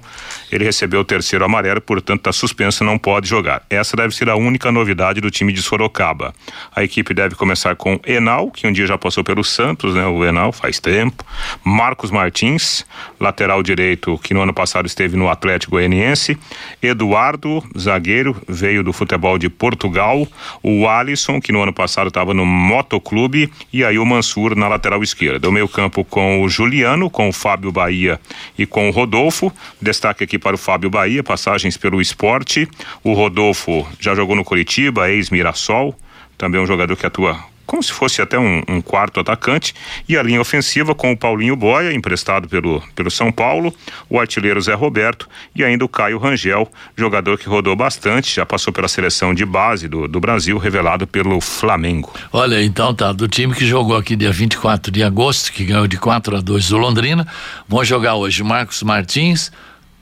Speaker 3: ele recebeu o terceiro amarelo, portanto está suspenso, não pode jogar. Essa deve ser a única novidade do time de Sorocaba. A equipe deve começar com Enal, que um dia já passou pelo né? O Enal faz tempo. Marcos Martins, lateral direito, que no ano passado esteve no Atlético Goianiense. Eduardo, zagueiro, veio do futebol de Portugal. O Alisson, que no ano passado estava no Motoclube. E aí o Mansur na lateral esquerda. O meio campo com o Juliano, com o Fábio Bahia e com o Rodolfo. Destaque aqui para o Fábio Bahia, passagens pelo esporte. O Rodolfo já jogou no Curitiba, ex-Mirassol. Também um jogador que atua como se fosse até um, um quarto atacante, e a linha ofensiva com o Paulinho Boia, emprestado pelo, pelo São Paulo, o artilheiro Zé Roberto e ainda o Caio Rangel, jogador que rodou bastante, já passou pela seleção de base do, do Brasil, revelado pelo Flamengo.
Speaker 7: Olha, então tá, do time que jogou aqui dia 24 de agosto, que ganhou de 4 a 2 do Londrina, vão jogar hoje Marcos Martins,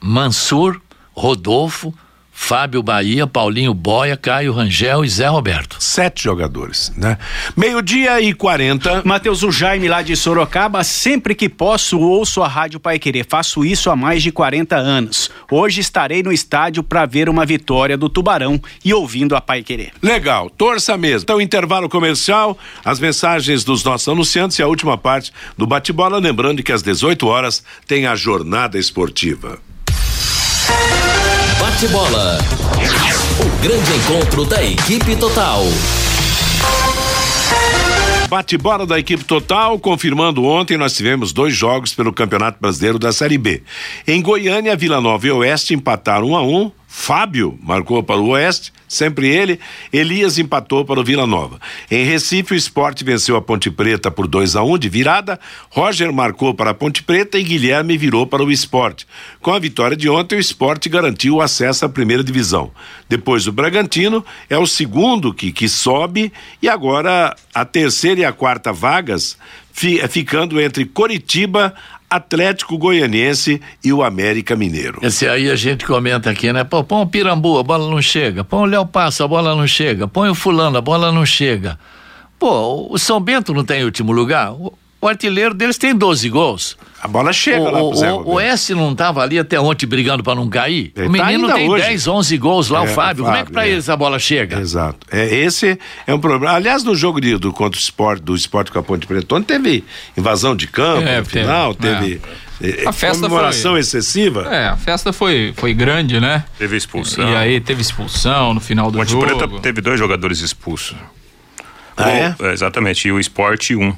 Speaker 7: Mansur, Rodolfo, Fábio Bahia, Paulinho Boia, Caio Rangel e Zé Roberto.
Speaker 2: Sete jogadores, né? Meio-dia e 40.
Speaker 4: Matheus, o Jaime lá de Sorocaba, sempre que posso ouço a Rádio Pai Querer. Faço isso há mais de 40 anos. Hoje estarei no estádio para ver uma vitória do Tubarão e ouvindo a Pai Querer.
Speaker 2: Legal, torça mesmo. Então, intervalo comercial, as mensagens dos nossos anunciantes e a última parte do bate-bola. Lembrando que às 18 horas tem a jornada esportiva.
Speaker 1: Bate-bola. O grande encontro da equipe total.
Speaker 2: Bate-bola da equipe total, confirmando ontem, nós tivemos dois jogos pelo Campeonato Brasileiro da Série B. Em Goiânia, Vila Nova e Oeste empataram um a um. Fábio marcou para o Oeste, sempre ele. Elias empatou para o Vila Nova. Em Recife, o esporte venceu a Ponte Preta por 2 a 1 um de virada. Roger marcou para a Ponte Preta e Guilherme virou para o esporte. Com a vitória de ontem, o esporte garantiu o acesso à primeira divisão. Depois, o Bragantino é o segundo que, que sobe e agora a terceira e a quarta vagas fi, ficando entre Coritiba, Atlético Goianiense e o América Mineiro.
Speaker 7: Esse aí a gente comenta aqui, né? Pô, põe o Pirambu, a bola não chega. Põe o Léo Passo, a bola não chega. Põe o Fulano, a bola não chega. Pô, o São Bento não tem último lugar? O, artilheiro deles tem 12 gols.
Speaker 2: A bola chega
Speaker 7: o,
Speaker 2: lá
Speaker 7: o,
Speaker 2: pro Zé
Speaker 7: o,
Speaker 2: Roberto.
Speaker 7: o S não estava ali até ontem brigando para não cair?
Speaker 2: Ele
Speaker 7: o
Speaker 2: tá
Speaker 7: menino
Speaker 2: ainda
Speaker 7: tem
Speaker 2: hoje.
Speaker 7: 10, 11 gols lá,
Speaker 2: É,
Speaker 7: o Fábio.
Speaker 2: o
Speaker 7: Como é que
Speaker 2: Fábio,
Speaker 7: para
Speaker 2: é.
Speaker 7: eles a bola chega?
Speaker 2: Exato. É, esse é um problema. Aliás, no jogo de, do contra o esporte, do esporte com a Ponte Preta, ontem teve invasão de campo
Speaker 5: É,
Speaker 2: no final,
Speaker 5: teve,
Speaker 2: teve. eh,
Speaker 5: A festa
Speaker 2: comemoração
Speaker 5: foi-
Speaker 2: excessiva.
Speaker 5: É, a festa foi, foi grande, né?
Speaker 3: Teve expulsão.
Speaker 5: E aí teve expulsão no final do
Speaker 3: Ponte
Speaker 5: jogo.
Speaker 3: Preta teve dois jogadores expulsos.
Speaker 2: Ah, é?
Speaker 3: O- exatamente, e o Sport 1.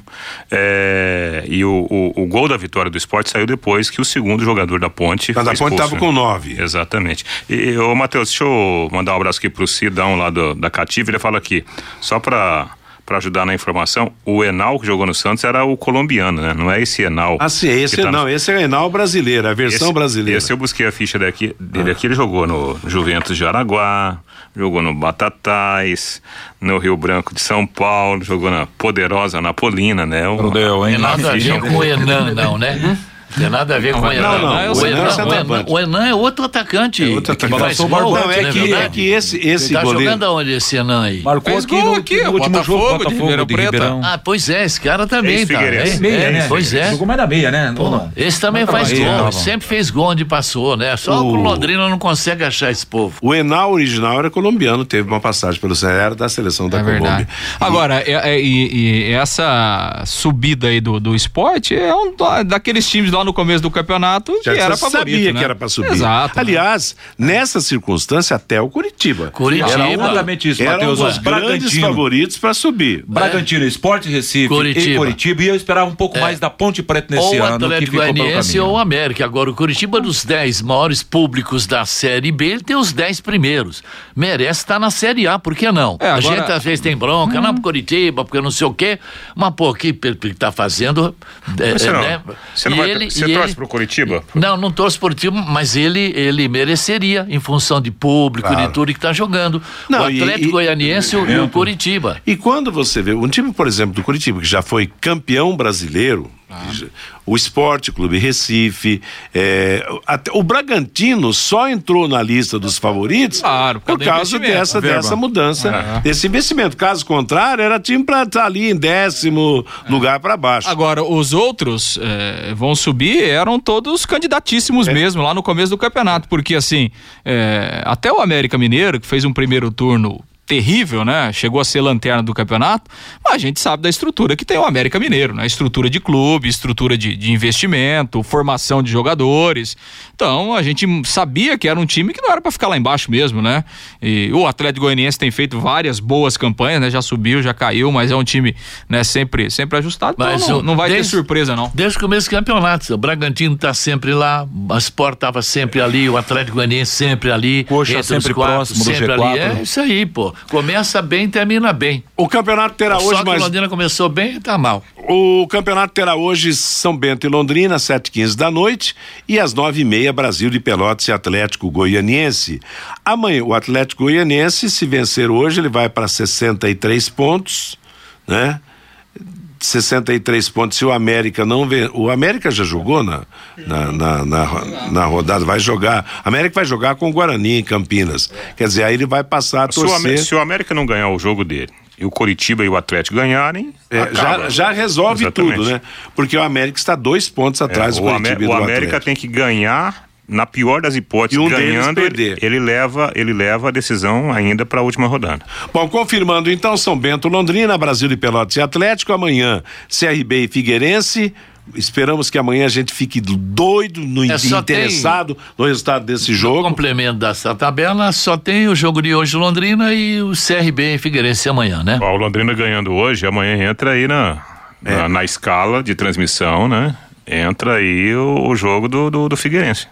Speaker 3: É, e o, o, o gol da vitória do Sport saiu depois que o segundo jogador da Ponte.
Speaker 2: Mas a Ponte
Speaker 3: expulso,
Speaker 2: tava
Speaker 3: né?
Speaker 2: com nove.
Speaker 3: Exatamente. E, ô, Matheus, deixa eu mandar um abraço aqui pro Cidão lá do, da Cativa. Ele fala aqui, só pra. Pra ajudar na informação, o Enal que jogou no Santos era o colombiano, né? Não é esse Enal.
Speaker 2: Ah, sim, esse
Speaker 3: tá no-
Speaker 2: não, esse é o Enal brasileiro, a versão
Speaker 3: esse,
Speaker 2: brasileira.
Speaker 3: Esse eu busquei a ficha daqui, dele aqui, ele jogou no Juventus de Araguá, jogou no Batatais, no Rio Branco de São Paulo, jogou na poderosa Napolina, né? O,
Speaker 6: Não deu, hein?
Speaker 7: Tem nada a ver com o Enan, não, né? Tem nada a ver com o Enan.
Speaker 2: não,
Speaker 5: não,
Speaker 7: o,
Speaker 5: o
Speaker 7: Enan,
Speaker 2: Enan é
Speaker 7: o, Enan, o Enan é outro atacante.
Speaker 2: outro
Speaker 7: que
Speaker 2: atacante.
Speaker 6: o
Speaker 7: gol,
Speaker 6: Barbante,
Speaker 2: Não, é
Speaker 7: né,
Speaker 2: que, é que esse, esse
Speaker 7: Ele tá
Speaker 2: goleiro.
Speaker 7: jogando aonde esse Enan aí?
Speaker 6: Marcou
Speaker 5: Fez
Speaker 6: aqui
Speaker 5: gol
Speaker 6: no,
Speaker 5: aqui,
Speaker 6: no último
Speaker 5: Botafogo
Speaker 6: jogo,
Speaker 5: de
Speaker 6: Botafogo
Speaker 5: Ribeirão
Speaker 6: de
Speaker 5: Preto.
Speaker 6: Ribeirão.
Speaker 7: Ah, pois é, esse cara também tá.
Speaker 3: Ex-Figueirense.
Speaker 7: É,
Speaker 6: Meia,
Speaker 7: é,
Speaker 6: né?
Speaker 7: Pois é.
Speaker 6: Jogou mais na meia, né?
Speaker 7: Pô,
Speaker 6: não?
Speaker 7: esse também
Speaker 6: Tá
Speaker 7: faz gol, sempre fez gol onde passou, né? Só
Speaker 2: O-
Speaker 7: o Londrina não consegue achar esse povo.
Speaker 2: O Enal original era colombiano, teve uma passagem pelo era da seleção da
Speaker 5: É
Speaker 2: Colômbia.
Speaker 5: Agora, é- é- e, essa subida aí do, do esporte é um da- daqueles times lá no começo do campeonato que
Speaker 2: Já
Speaker 5: era
Speaker 2: você
Speaker 5: favorito,
Speaker 2: sabia
Speaker 5: né?
Speaker 2: que era para subir.
Speaker 5: Exato. né?
Speaker 2: Aliás, nessa circunstância, até o Curitiba.
Speaker 7: Curitiba.
Speaker 6: Era exatamente isso,
Speaker 2: Era um
Speaker 6: Matheus.
Speaker 2: dos
Speaker 6: ó.
Speaker 2: grandes favoritos para subir.
Speaker 6: Bragantino, Esporte Recife
Speaker 7: Curitiba.
Speaker 6: e Curitiba. E eu esperava um pouco mais da Ponte Preta nesse
Speaker 7: ou o
Speaker 6: ano, que
Speaker 7: Atlético
Speaker 6: ficou pelo
Speaker 7: Goianiense ou o América. Agora, o Curitiba, dos 10 maiores públicos da Série B, ele tem os 10 primeiros. Merece estar na Série A, por que não?
Speaker 5: É,
Speaker 7: A
Speaker 5: agora-
Speaker 7: gente às vezes tem bronca, não, pro Curitiba, porque não sei o quê. Mas, pô, o que ele ele tá fazendo. é,
Speaker 3: Você não,
Speaker 7: né?
Speaker 3: você não
Speaker 7: E
Speaker 3: vai,
Speaker 7: ele-
Speaker 3: você
Speaker 7: e
Speaker 3: torce
Speaker 7: ele-
Speaker 3: pro Curitiba?
Speaker 7: Não, não torço por time, mas ele, ele mereceria, em função de público,
Speaker 2: Claro.
Speaker 7: de tudo que tá jogando.
Speaker 2: Não,
Speaker 7: o Atlético
Speaker 2: e-
Speaker 7: Goianiense e o- e o Curitiba.
Speaker 2: E quando você vê um time, por exemplo, do Curitiba, que já foi campeão brasileiro, já- o Esporte Clube Recife, é, até, o Bragantino só entrou na lista dos favoritos
Speaker 5: Claro, por
Speaker 2: por
Speaker 5: causa
Speaker 2: dessa, dessa mudança, desse investimento. Caso contrário, era time para estar ali em décimo lugar para baixo.
Speaker 5: Agora, os outros eh, vão subir, eram todos candidatíssimos
Speaker 2: É.
Speaker 5: mesmo lá no começo do campeonato, porque assim, eh, até o América Mineiro, que fez um primeiro turno terrível, né? Chegou a ser lanterna do campeonato, mas a gente sabe da estrutura que tem o América Mineiro, né? Estrutura de clube, estrutura de, de investimento, formação de jogadores. Então, a gente sabia que era um time que não era para ficar lá embaixo mesmo, né? E o Atlético Goianiense tem feito várias boas campanhas, né? Já subiu, já caiu, mas é um time, né, sempre sempre ajustado. Então
Speaker 7: Mas
Speaker 5: não,
Speaker 7: o-
Speaker 5: não vai ter
Speaker 7: desde-
Speaker 5: surpresa não.
Speaker 7: Desde o começo do campeonato, o Bragantino tá sempre lá, o Sport tava sempre ali, o Atlético Goianiense sempre ali,
Speaker 6: Coxa sempre
Speaker 7: quatro,
Speaker 6: próximo do
Speaker 7: sempre
Speaker 6: G4.
Speaker 7: ali. É isso aí, pô. Começa bem, termina bem.
Speaker 2: O campeonato terá
Speaker 7: Só
Speaker 2: hoje
Speaker 7: que
Speaker 2: mais.
Speaker 7: o Londrina começou bem e tá mal.
Speaker 2: O campeonato terá hoje São Bento e Londrina, às 7h15 da noite, e às 9h30, Brasil de Pelotas e Atlético Goianiense. Amanhã, o Atlético Goianiense, se vencer hoje, ele vai para 63 pontos, né? 63 pontos. Se o América não vê. O América já jogou na, na, na, na, na rodada, vai jogar. O América vai jogar com o Guarani em Campinas. Quer dizer, aí ele vai passar a torcer.
Speaker 3: se o América não ganhar o jogo dele e o Curitiba e o Atlético ganharem,
Speaker 2: É, já, já resolve
Speaker 3: Exatamente.
Speaker 2: tudo, né? Porque o América está dois pontos
Speaker 3: É,
Speaker 2: atrás do
Speaker 3: o, Amé-
Speaker 2: Curitiba e
Speaker 3: o
Speaker 2: do
Speaker 3: América
Speaker 2: Atlético.
Speaker 3: tem que ganhar, na pior das hipóteses,
Speaker 2: E um
Speaker 3: ganhando,
Speaker 2: perder.
Speaker 3: ele leva, ele leva a decisão ainda para a última rodada.
Speaker 2: Bom, confirmando então, São Bento, Londrina, Brasil de Pelotas e Atlético, amanhã CRB e Figueirense. Esperamos que amanhã a gente fique doido, no,
Speaker 7: É,
Speaker 2: interessado no resultado desse
Speaker 7: No
Speaker 2: jogo.
Speaker 7: complemento dessa tabela, só tem o jogo de hoje Londrina e o CRB em Figueirense amanhã, né?
Speaker 3: Ó, o Londrina ganhando hoje, amanhã entra aí na,
Speaker 2: É.
Speaker 3: na, na escala de transmissão, né? Entra aí o, o jogo do, do, do Figueirense.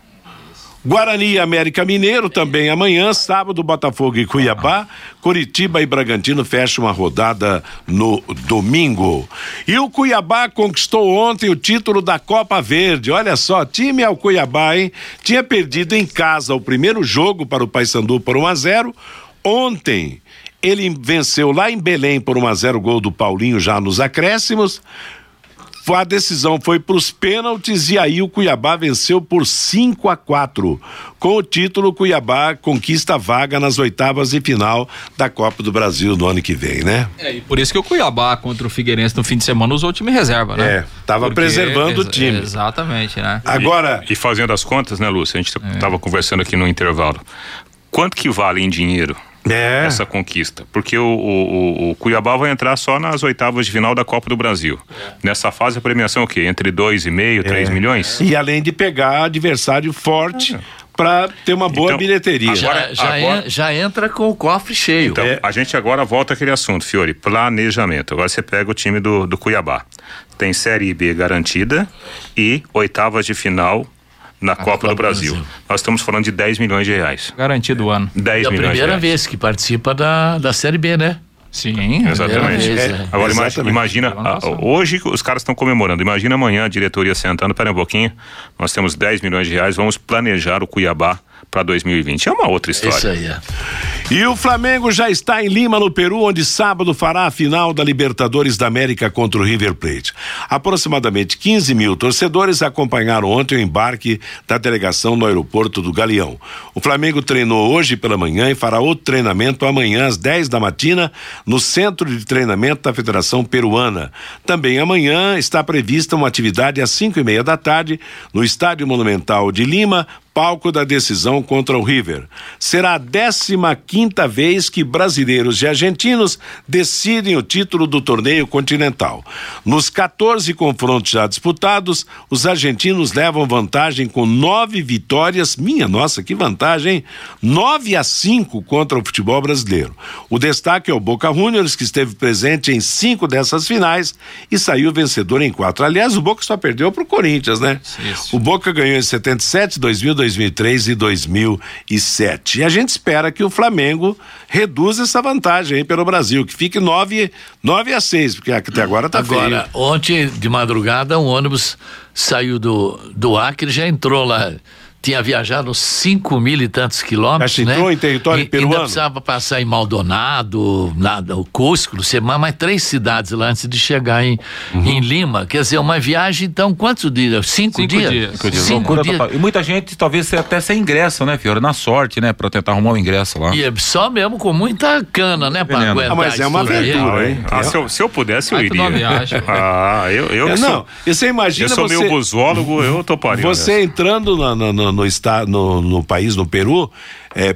Speaker 2: Guarani e América Mineiro também amanhã, sábado, Botafogo e Cuiabá, Curitiba e Bragantino fecham a rodada no domingo. E o Cuiabá conquistou ontem o título da Copa Verde. Olha só, time ao Cuiabá, hein? Tinha perdido em casa o primeiro jogo para o Paysandu por 1 a 0. Ontem ele venceu lá em Belém por 1 a 0 gol do Paulinho já nos acréscimos. A decisão foi para os pênaltis e aí o Cuiabá venceu por 5 a 4. Com o título, o Cuiabá conquista a vaga nas oitavas de final da Copa do Brasil no ano que vem, né?
Speaker 5: É, e por isso que o Cuiabá contra o Figueirense no fim de semana usou o time reserva, né?
Speaker 2: É, tava preservando o time.
Speaker 5: Exatamente, né?
Speaker 2: Agora,
Speaker 3: E fazendo as contas, né, Lúcio? A gente
Speaker 2: É.
Speaker 3: estava conversando aqui no intervalo. Quanto que vale em dinheiro
Speaker 2: é,
Speaker 3: essa conquista? Porque o, o, o- o Cuiabá vai entrar só nas oitavas de final da Copa do Brasil. Nessa fase, a premiação é o quê? Entre 2,5 e 3 milhões?
Speaker 2: e além de pegar adversário forte para ter uma boa
Speaker 3: Então,
Speaker 2: bilheteria.
Speaker 3: agora-
Speaker 7: Já, já,
Speaker 3: agora-
Speaker 7: en- já entra com o cofre cheio.
Speaker 3: Então, a gente agora volta àquele assunto, Fiore, planejamento. Agora você pega o time do, do Cuiabá. Tem Série B garantida e oitavas de final na Copa,
Speaker 7: Copa
Speaker 3: do
Speaker 7: do
Speaker 3: Brasil.
Speaker 7: Brasil.
Speaker 3: Nós estamos falando de 10 milhões de reais.
Speaker 5: Garantido o ano.
Speaker 3: 10
Speaker 7: É a
Speaker 3: milhões de
Speaker 7: primeira
Speaker 3: reais.
Speaker 7: vez que participa da, da Série B, né?
Speaker 5: Sim.
Speaker 3: Exatamente.
Speaker 7: vez,
Speaker 3: É.
Speaker 7: né?
Speaker 3: Agora
Speaker 2: Exatamente.
Speaker 3: imagina, ah, hoje os caras estão comemorando. Imagina amanhã a diretoria sentando, pera um pouquinho, nós temos 10 milhões de reais, vamos planejar o Cuiabá para 2020. É uma outra história.
Speaker 7: Isso aí. É.
Speaker 2: E o Flamengo já está em Lima, no Peru, onde sábado fará a final da Libertadores da América contra o River Plate. Aproximadamente 15 mil torcedores acompanharam ontem o embarque da delegação no aeroporto do Galeão. O Flamengo treinou hoje pela manhã e fará outro treinamento amanhã às 10 da matina no Centro de Treinamento da Federação Peruana. Também amanhã está prevista uma atividade às 5 e meia da tarde no Estádio Monumental de Lima, palco da decisão contra o River. Será a 15 quinta vez que brasileiros e argentinos decidem o título do torneio continental. Nos 14 confrontos já disputados, os argentinos levam vantagem com nove vitórias. Minha nossa, que vantagem, hein? 9 a 5 contra o futebol brasileiro. O destaque é o Boca Juniors, que esteve presente em cinco dessas finais e saiu vencedor em quatro. Aliás, o Boca só perdeu para o Corinthians, né?
Speaker 5: Isso.
Speaker 2: O Boca ganhou em 77, 2000, 2003 e 2007. E a gente espera que o Flamengo reduza essa vantagem aí pelo Brasil, que fique 9, 9 a 6, porque até agora tá
Speaker 7: Agora,
Speaker 2: feio.
Speaker 7: ontem de madrugada, um ônibus saiu do, do Acre, já entrou lá. Tinha viajado cinco mil e tantos quilômetros,
Speaker 2: Já
Speaker 7: né?
Speaker 2: entrou em território
Speaker 7: E-
Speaker 2: peruano?
Speaker 7: Ainda precisava passar em Maldonado, nada, o Cusco, não sei mais, mais três cidades lá antes de chegar em,
Speaker 2: Uhum.
Speaker 7: em Lima. Quer dizer, uma viagem, então, quantos dias? Cinco,
Speaker 5: Cinco
Speaker 7: dias?
Speaker 5: dias. Cinco
Speaker 7: Cinco
Speaker 6: Loucura
Speaker 7: dias.
Speaker 6: E muita gente talvez até sem ingresso, né, Fiora? Na sorte, né? Pra tentar arrumar o ingresso lá.
Speaker 7: E é só mesmo com muita cana, né, pra
Speaker 6: Veneno.
Speaker 7: aguentar
Speaker 2: Ah, mas é uma aventura, hein?
Speaker 3: Ah, se, eu, se eu pudesse, eu
Speaker 5: tudo
Speaker 3: iria.
Speaker 5: viagem.
Speaker 3: ah, eu, eu
Speaker 2: É,
Speaker 3: que
Speaker 2: não,
Speaker 3: sou,
Speaker 2: e você imagina
Speaker 3: eu sou
Speaker 2: você,
Speaker 3: meio busólogo, eu toparia.
Speaker 2: você entrando na- na- no, no, esta- no, no país, no Peru, é,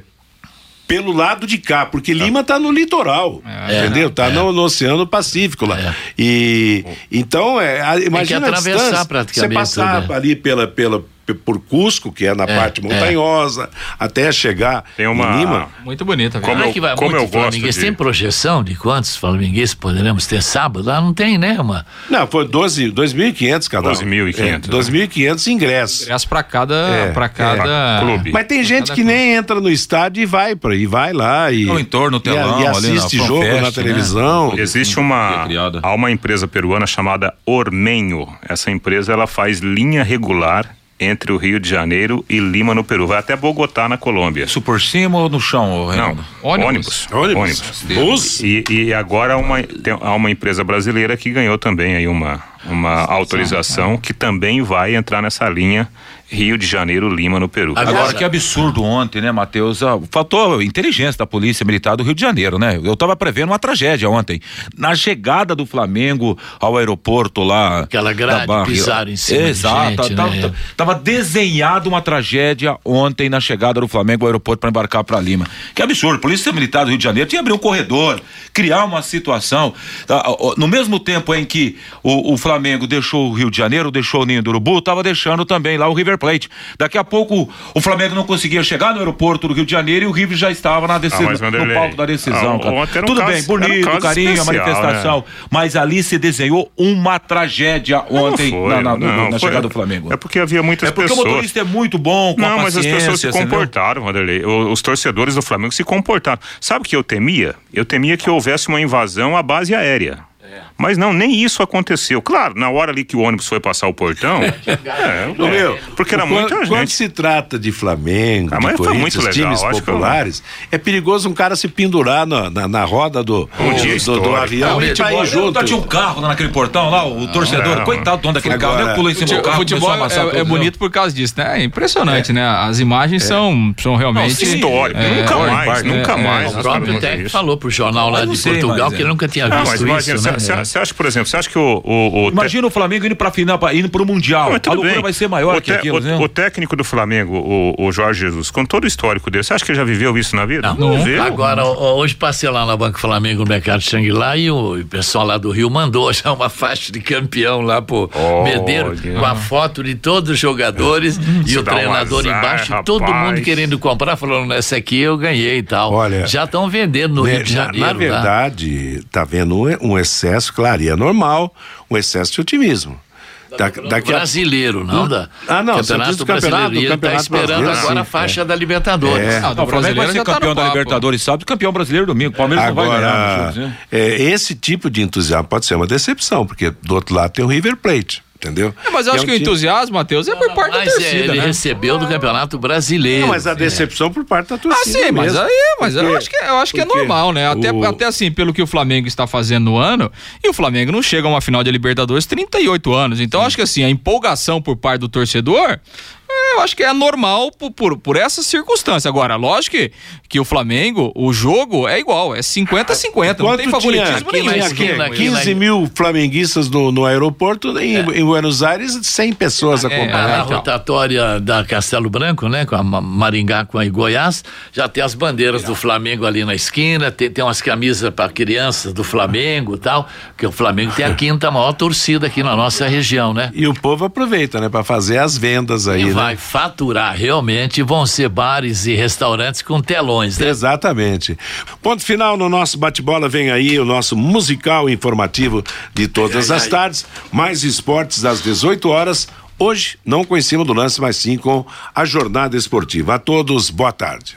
Speaker 2: pelo lado de cá, porque Lima tá no litoral, entendeu? Tá no, no Oceano Pacífico lá.
Speaker 7: É.
Speaker 2: E então é, a- imagina a distância, você passar
Speaker 7: tudo, é.
Speaker 2: ali pela pela por Cusco, que é na parte montanhosa, até chegar
Speaker 3: Tem uma-
Speaker 2: em Lima.
Speaker 5: Muito bonita,
Speaker 3: Como
Speaker 7: Como é
Speaker 3: eu-
Speaker 7: que vai
Speaker 3: como
Speaker 7: muito
Speaker 3: eu gosto
Speaker 7: flamenguista?
Speaker 3: de-
Speaker 7: Tem projeção de quantos flamenguistas poderemos ter sábado? Lá não tem, né, uma...
Speaker 2: Não, foi 12, 2.500 cada um.
Speaker 3: 12.500,
Speaker 2: É, 2.500 ingressos.
Speaker 5: Ingresso pra cada,
Speaker 2: É,
Speaker 5: pra cada
Speaker 3: clube.
Speaker 2: Mas tem gente que nem entra no estádio e vai para e vai lá e
Speaker 6: No entorno,
Speaker 2: e-
Speaker 6: telão,
Speaker 2: e,
Speaker 6: na
Speaker 2: assiste jogo
Speaker 6: Fest,
Speaker 2: na
Speaker 6: né?
Speaker 2: televisão.
Speaker 3: Existe
Speaker 6: É
Speaker 3: uma
Speaker 6: criada.
Speaker 3: há uma empresa peruana chamada Ormenho. Essa empresa ela faz linha regular entre o Rio de Janeiro e Lima no Peru. Vai até Bogotá na Colômbia.
Speaker 6: Isso por cima ou no chão, ô,
Speaker 3: Não,
Speaker 6: Reinaldo?
Speaker 5: Ônibus.
Speaker 3: ônibus.
Speaker 2: Bus?
Speaker 3: E, e agora uma, tem, há uma empresa brasileira que ganhou também aí uma, uma autorização que também vai entrar nessa linha Rio de Janeiro, Lima no Peru.
Speaker 7: Agora-
Speaker 6: Agora, que absurdo ontem, né, Matheus? Ah, Faltou inteligência da Polícia Militar do Rio de Janeiro, né? Eu tava prevendo uma tragédia ontem. Na chegada do Flamengo ao aeroporto lá.
Speaker 7: Aquela grade,
Speaker 6: da Barra-
Speaker 7: pisaram em cima de
Speaker 6: Exato.
Speaker 7: gente,
Speaker 6: tava,
Speaker 7: né?
Speaker 6: tava desenhada uma tragédia ontem na chegada do Flamengo ao aeroporto para embarcar para Lima. Que absurdo. Polícia Militar do Rio de Janeiro tinha que abrir um corredor, criar uma situação. Tá, No mesmo tempo em que o, o Flamengo deixou o Rio de Janeiro, deixou o Ninho do Urubu, tava deixando também lá o River Plate. Daqui a pouco o Flamengo não conseguia chegar no aeroporto do Rio de Janeiro e o River já estava na decisão,
Speaker 3: Ah,
Speaker 6: no palco da decisão.
Speaker 3: ah, um
Speaker 6: Tudo
Speaker 3: caso-
Speaker 6: bem,
Speaker 3: um
Speaker 6: bonito,
Speaker 3: caso
Speaker 6: carinho, a
Speaker 3: especial,
Speaker 6: manifestação.
Speaker 3: né?
Speaker 6: Mas ali se desenhou uma tragédia ontem
Speaker 3: foi,
Speaker 6: na, na-
Speaker 3: não,
Speaker 6: na
Speaker 3: foi-
Speaker 6: chegada do Flamengo.
Speaker 3: É porque havia muitas
Speaker 6: É porque
Speaker 3: pessoas.
Speaker 6: o motorista é muito bom, com a
Speaker 3: Não, mas as pessoas se comportaram, Vanderlei. Os torcedores do Flamengo se comportaram. Sabe o que eu temia? Eu temia que houvesse uma invasão à base aérea. Mas não, nem isso aconteceu. Claro, na hora ali que o ônibus foi passar o portão. é,
Speaker 2: Ô,
Speaker 3: é,
Speaker 2: meu,
Speaker 3: porque era
Speaker 2: quando,
Speaker 3: muita
Speaker 2: Quando
Speaker 3: gente.
Speaker 2: se trata de Flamengo,
Speaker 3: Ah,
Speaker 2: de Corinthians,
Speaker 3: muito legal,
Speaker 2: times
Speaker 3: eu-
Speaker 2: populares, é perigoso um cara se pendurar na, na, na roda do,
Speaker 3: Um dia
Speaker 2: do, do,
Speaker 3: histórico.
Speaker 2: avião
Speaker 6: Ah,
Speaker 2: e
Speaker 6: futebol,
Speaker 2: cair junto.
Speaker 6: Tá, tinha um carro lá naquele portão lá, o torcedor,
Speaker 3: não.
Speaker 6: coitado do dono daquele
Speaker 2: Agora,
Speaker 6: carro, ele pulou em cima do
Speaker 5: O
Speaker 6: carro,
Speaker 5: futebol é, é bonito por causa disso, né? É impressionante, né? As imagens são, são realmente.
Speaker 3: Histórico.
Speaker 5: É,
Speaker 3: nunca
Speaker 5: é,
Speaker 3: mais,
Speaker 5: é,
Speaker 3: nunca
Speaker 5: é,
Speaker 3: mais.
Speaker 7: O próprio técnico falou pro jornal lá
Speaker 6: não
Speaker 7: de Portugal que
Speaker 6: é.
Speaker 7: ele nunca tinha
Speaker 3: Não,
Speaker 7: visto isso, né?
Speaker 3: Você acha, por exemplo, você acha que o. o, o
Speaker 6: Imagina o Flamengo indo pra final, pra, indo pro Mundial.
Speaker 3: Não,
Speaker 6: a loucura
Speaker 3: bem.
Speaker 6: vai ser maior
Speaker 3: o
Speaker 6: que aquilo,
Speaker 3: o,
Speaker 6: né?
Speaker 3: o técnico do Flamengo, o, o Jorge Jesus, com todo o histórico dele, você acha que ele já viveu isso na vida?
Speaker 7: Não,
Speaker 3: viveu.
Speaker 7: Agora, hoje passei lá na Banco Flamengo no mercado Xangri-Lá e o, o pessoal lá do Rio mandou já uma faixa de campeão lá pro
Speaker 3: Olha.
Speaker 7: Medeiro, com a foto de todos os jogadores e o
Speaker 3: dá um
Speaker 7: treinador
Speaker 3: azar,
Speaker 7: embaixo, e todo
Speaker 3: rapaz.
Speaker 7: mundo querendo comprar, falando, essa aqui eu ganhei e tal.
Speaker 2: Olha,
Speaker 7: já estão vendendo no Rio de Janeiro.
Speaker 2: Na, verdade, tá vendo um, um excesso, claro, e é normal, um excesso de otimismo. Da, daqui a-
Speaker 7: brasileiro, não da.
Speaker 2: Ah, não, você diz do campeonato,
Speaker 7: brasileiro.
Speaker 2: do
Speaker 7: Ele tá
Speaker 2: campeonato
Speaker 7: esperando
Speaker 2: brasileiro,
Speaker 7: agora
Speaker 2: sim,
Speaker 7: a faixa
Speaker 2: é.
Speaker 7: da Libertadores.
Speaker 2: É.
Speaker 5: Do
Speaker 6: Não, o Flamengo vai
Speaker 5: brasileiro
Speaker 6: ser
Speaker 5: tá
Speaker 6: campeão
Speaker 5: no
Speaker 6: da
Speaker 5: papo.
Speaker 6: Libertadores sábado, campeão brasileiro domingo. O Palmeiras não vai ganhar.
Speaker 2: Agora,
Speaker 6: né?
Speaker 2: é, esse tipo de entusiasmo pode ser uma decepção, porque do outro lado tem o River Plate, entendeu?
Speaker 5: É, mas eu
Speaker 2: Que
Speaker 5: acho
Speaker 2: é
Speaker 5: que
Speaker 2: um
Speaker 5: o
Speaker 2: time-
Speaker 5: entusiasmo, Matheus, é por parte da
Speaker 7: Mas é,
Speaker 5: torcida,
Speaker 7: ele
Speaker 5: né?
Speaker 7: recebeu do Campeonato Brasileiro.
Speaker 2: Não, mas a decepção por parte da torcida.
Speaker 5: Ah, sim, mas
Speaker 2: mesmo.
Speaker 5: aí, mas eu acho que, eu acho que é normal, né? Até,
Speaker 2: o-
Speaker 5: até assim, pelo que o Flamengo está fazendo no ano, e o Flamengo não chega a uma final de Libertadores 38 anos. Então, acho que assim, a empolgação por parte do torcedor. É, Eu acho que é normal por, por, por essa circunstância. Agora, lógico que, que o Flamengo, o jogo é igual, é 50-50. Não tem
Speaker 2: tinha,
Speaker 5: favoritismo
Speaker 7: aqui na
Speaker 5: nenhum.
Speaker 7: esquina, aqui
Speaker 2: 15
Speaker 7: na-
Speaker 2: mil flamenguistas no, no aeroporto, em, em Buenos Aires, 100 pessoas
Speaker 5: É,
Speaker 7: Ah, na
Speaker 2: acompanhando.
Speaker 5: então.
Speaker 7: rotatória da Castelo Branco, né? Com a Ma- Maringá com a Goiás, já tem as bandeiras do Flamengo ali na esquina, tem, tem umas camisas para crianças do Flamengo e tal, porque o Flamengo tem a quinta maior torcida aqui na nossa região, né?
Speaker 2: E o povo aproveita, né, para fazer as vendas aí,
Speaker 7: E
Speaker 2: né?
Speaker 7: vai faturar realmente, vão ser bares e restaurantes com telões, né?
Speaker 2: Exatamente. Ponto final no nosso bate-bola. Vem aí o nosso musical informativo de todas as tardes. Mais esportes às 18 horas. Hoje, não com em cima do lance, mas sim com a jornada esportiva. A todos, boa tarde.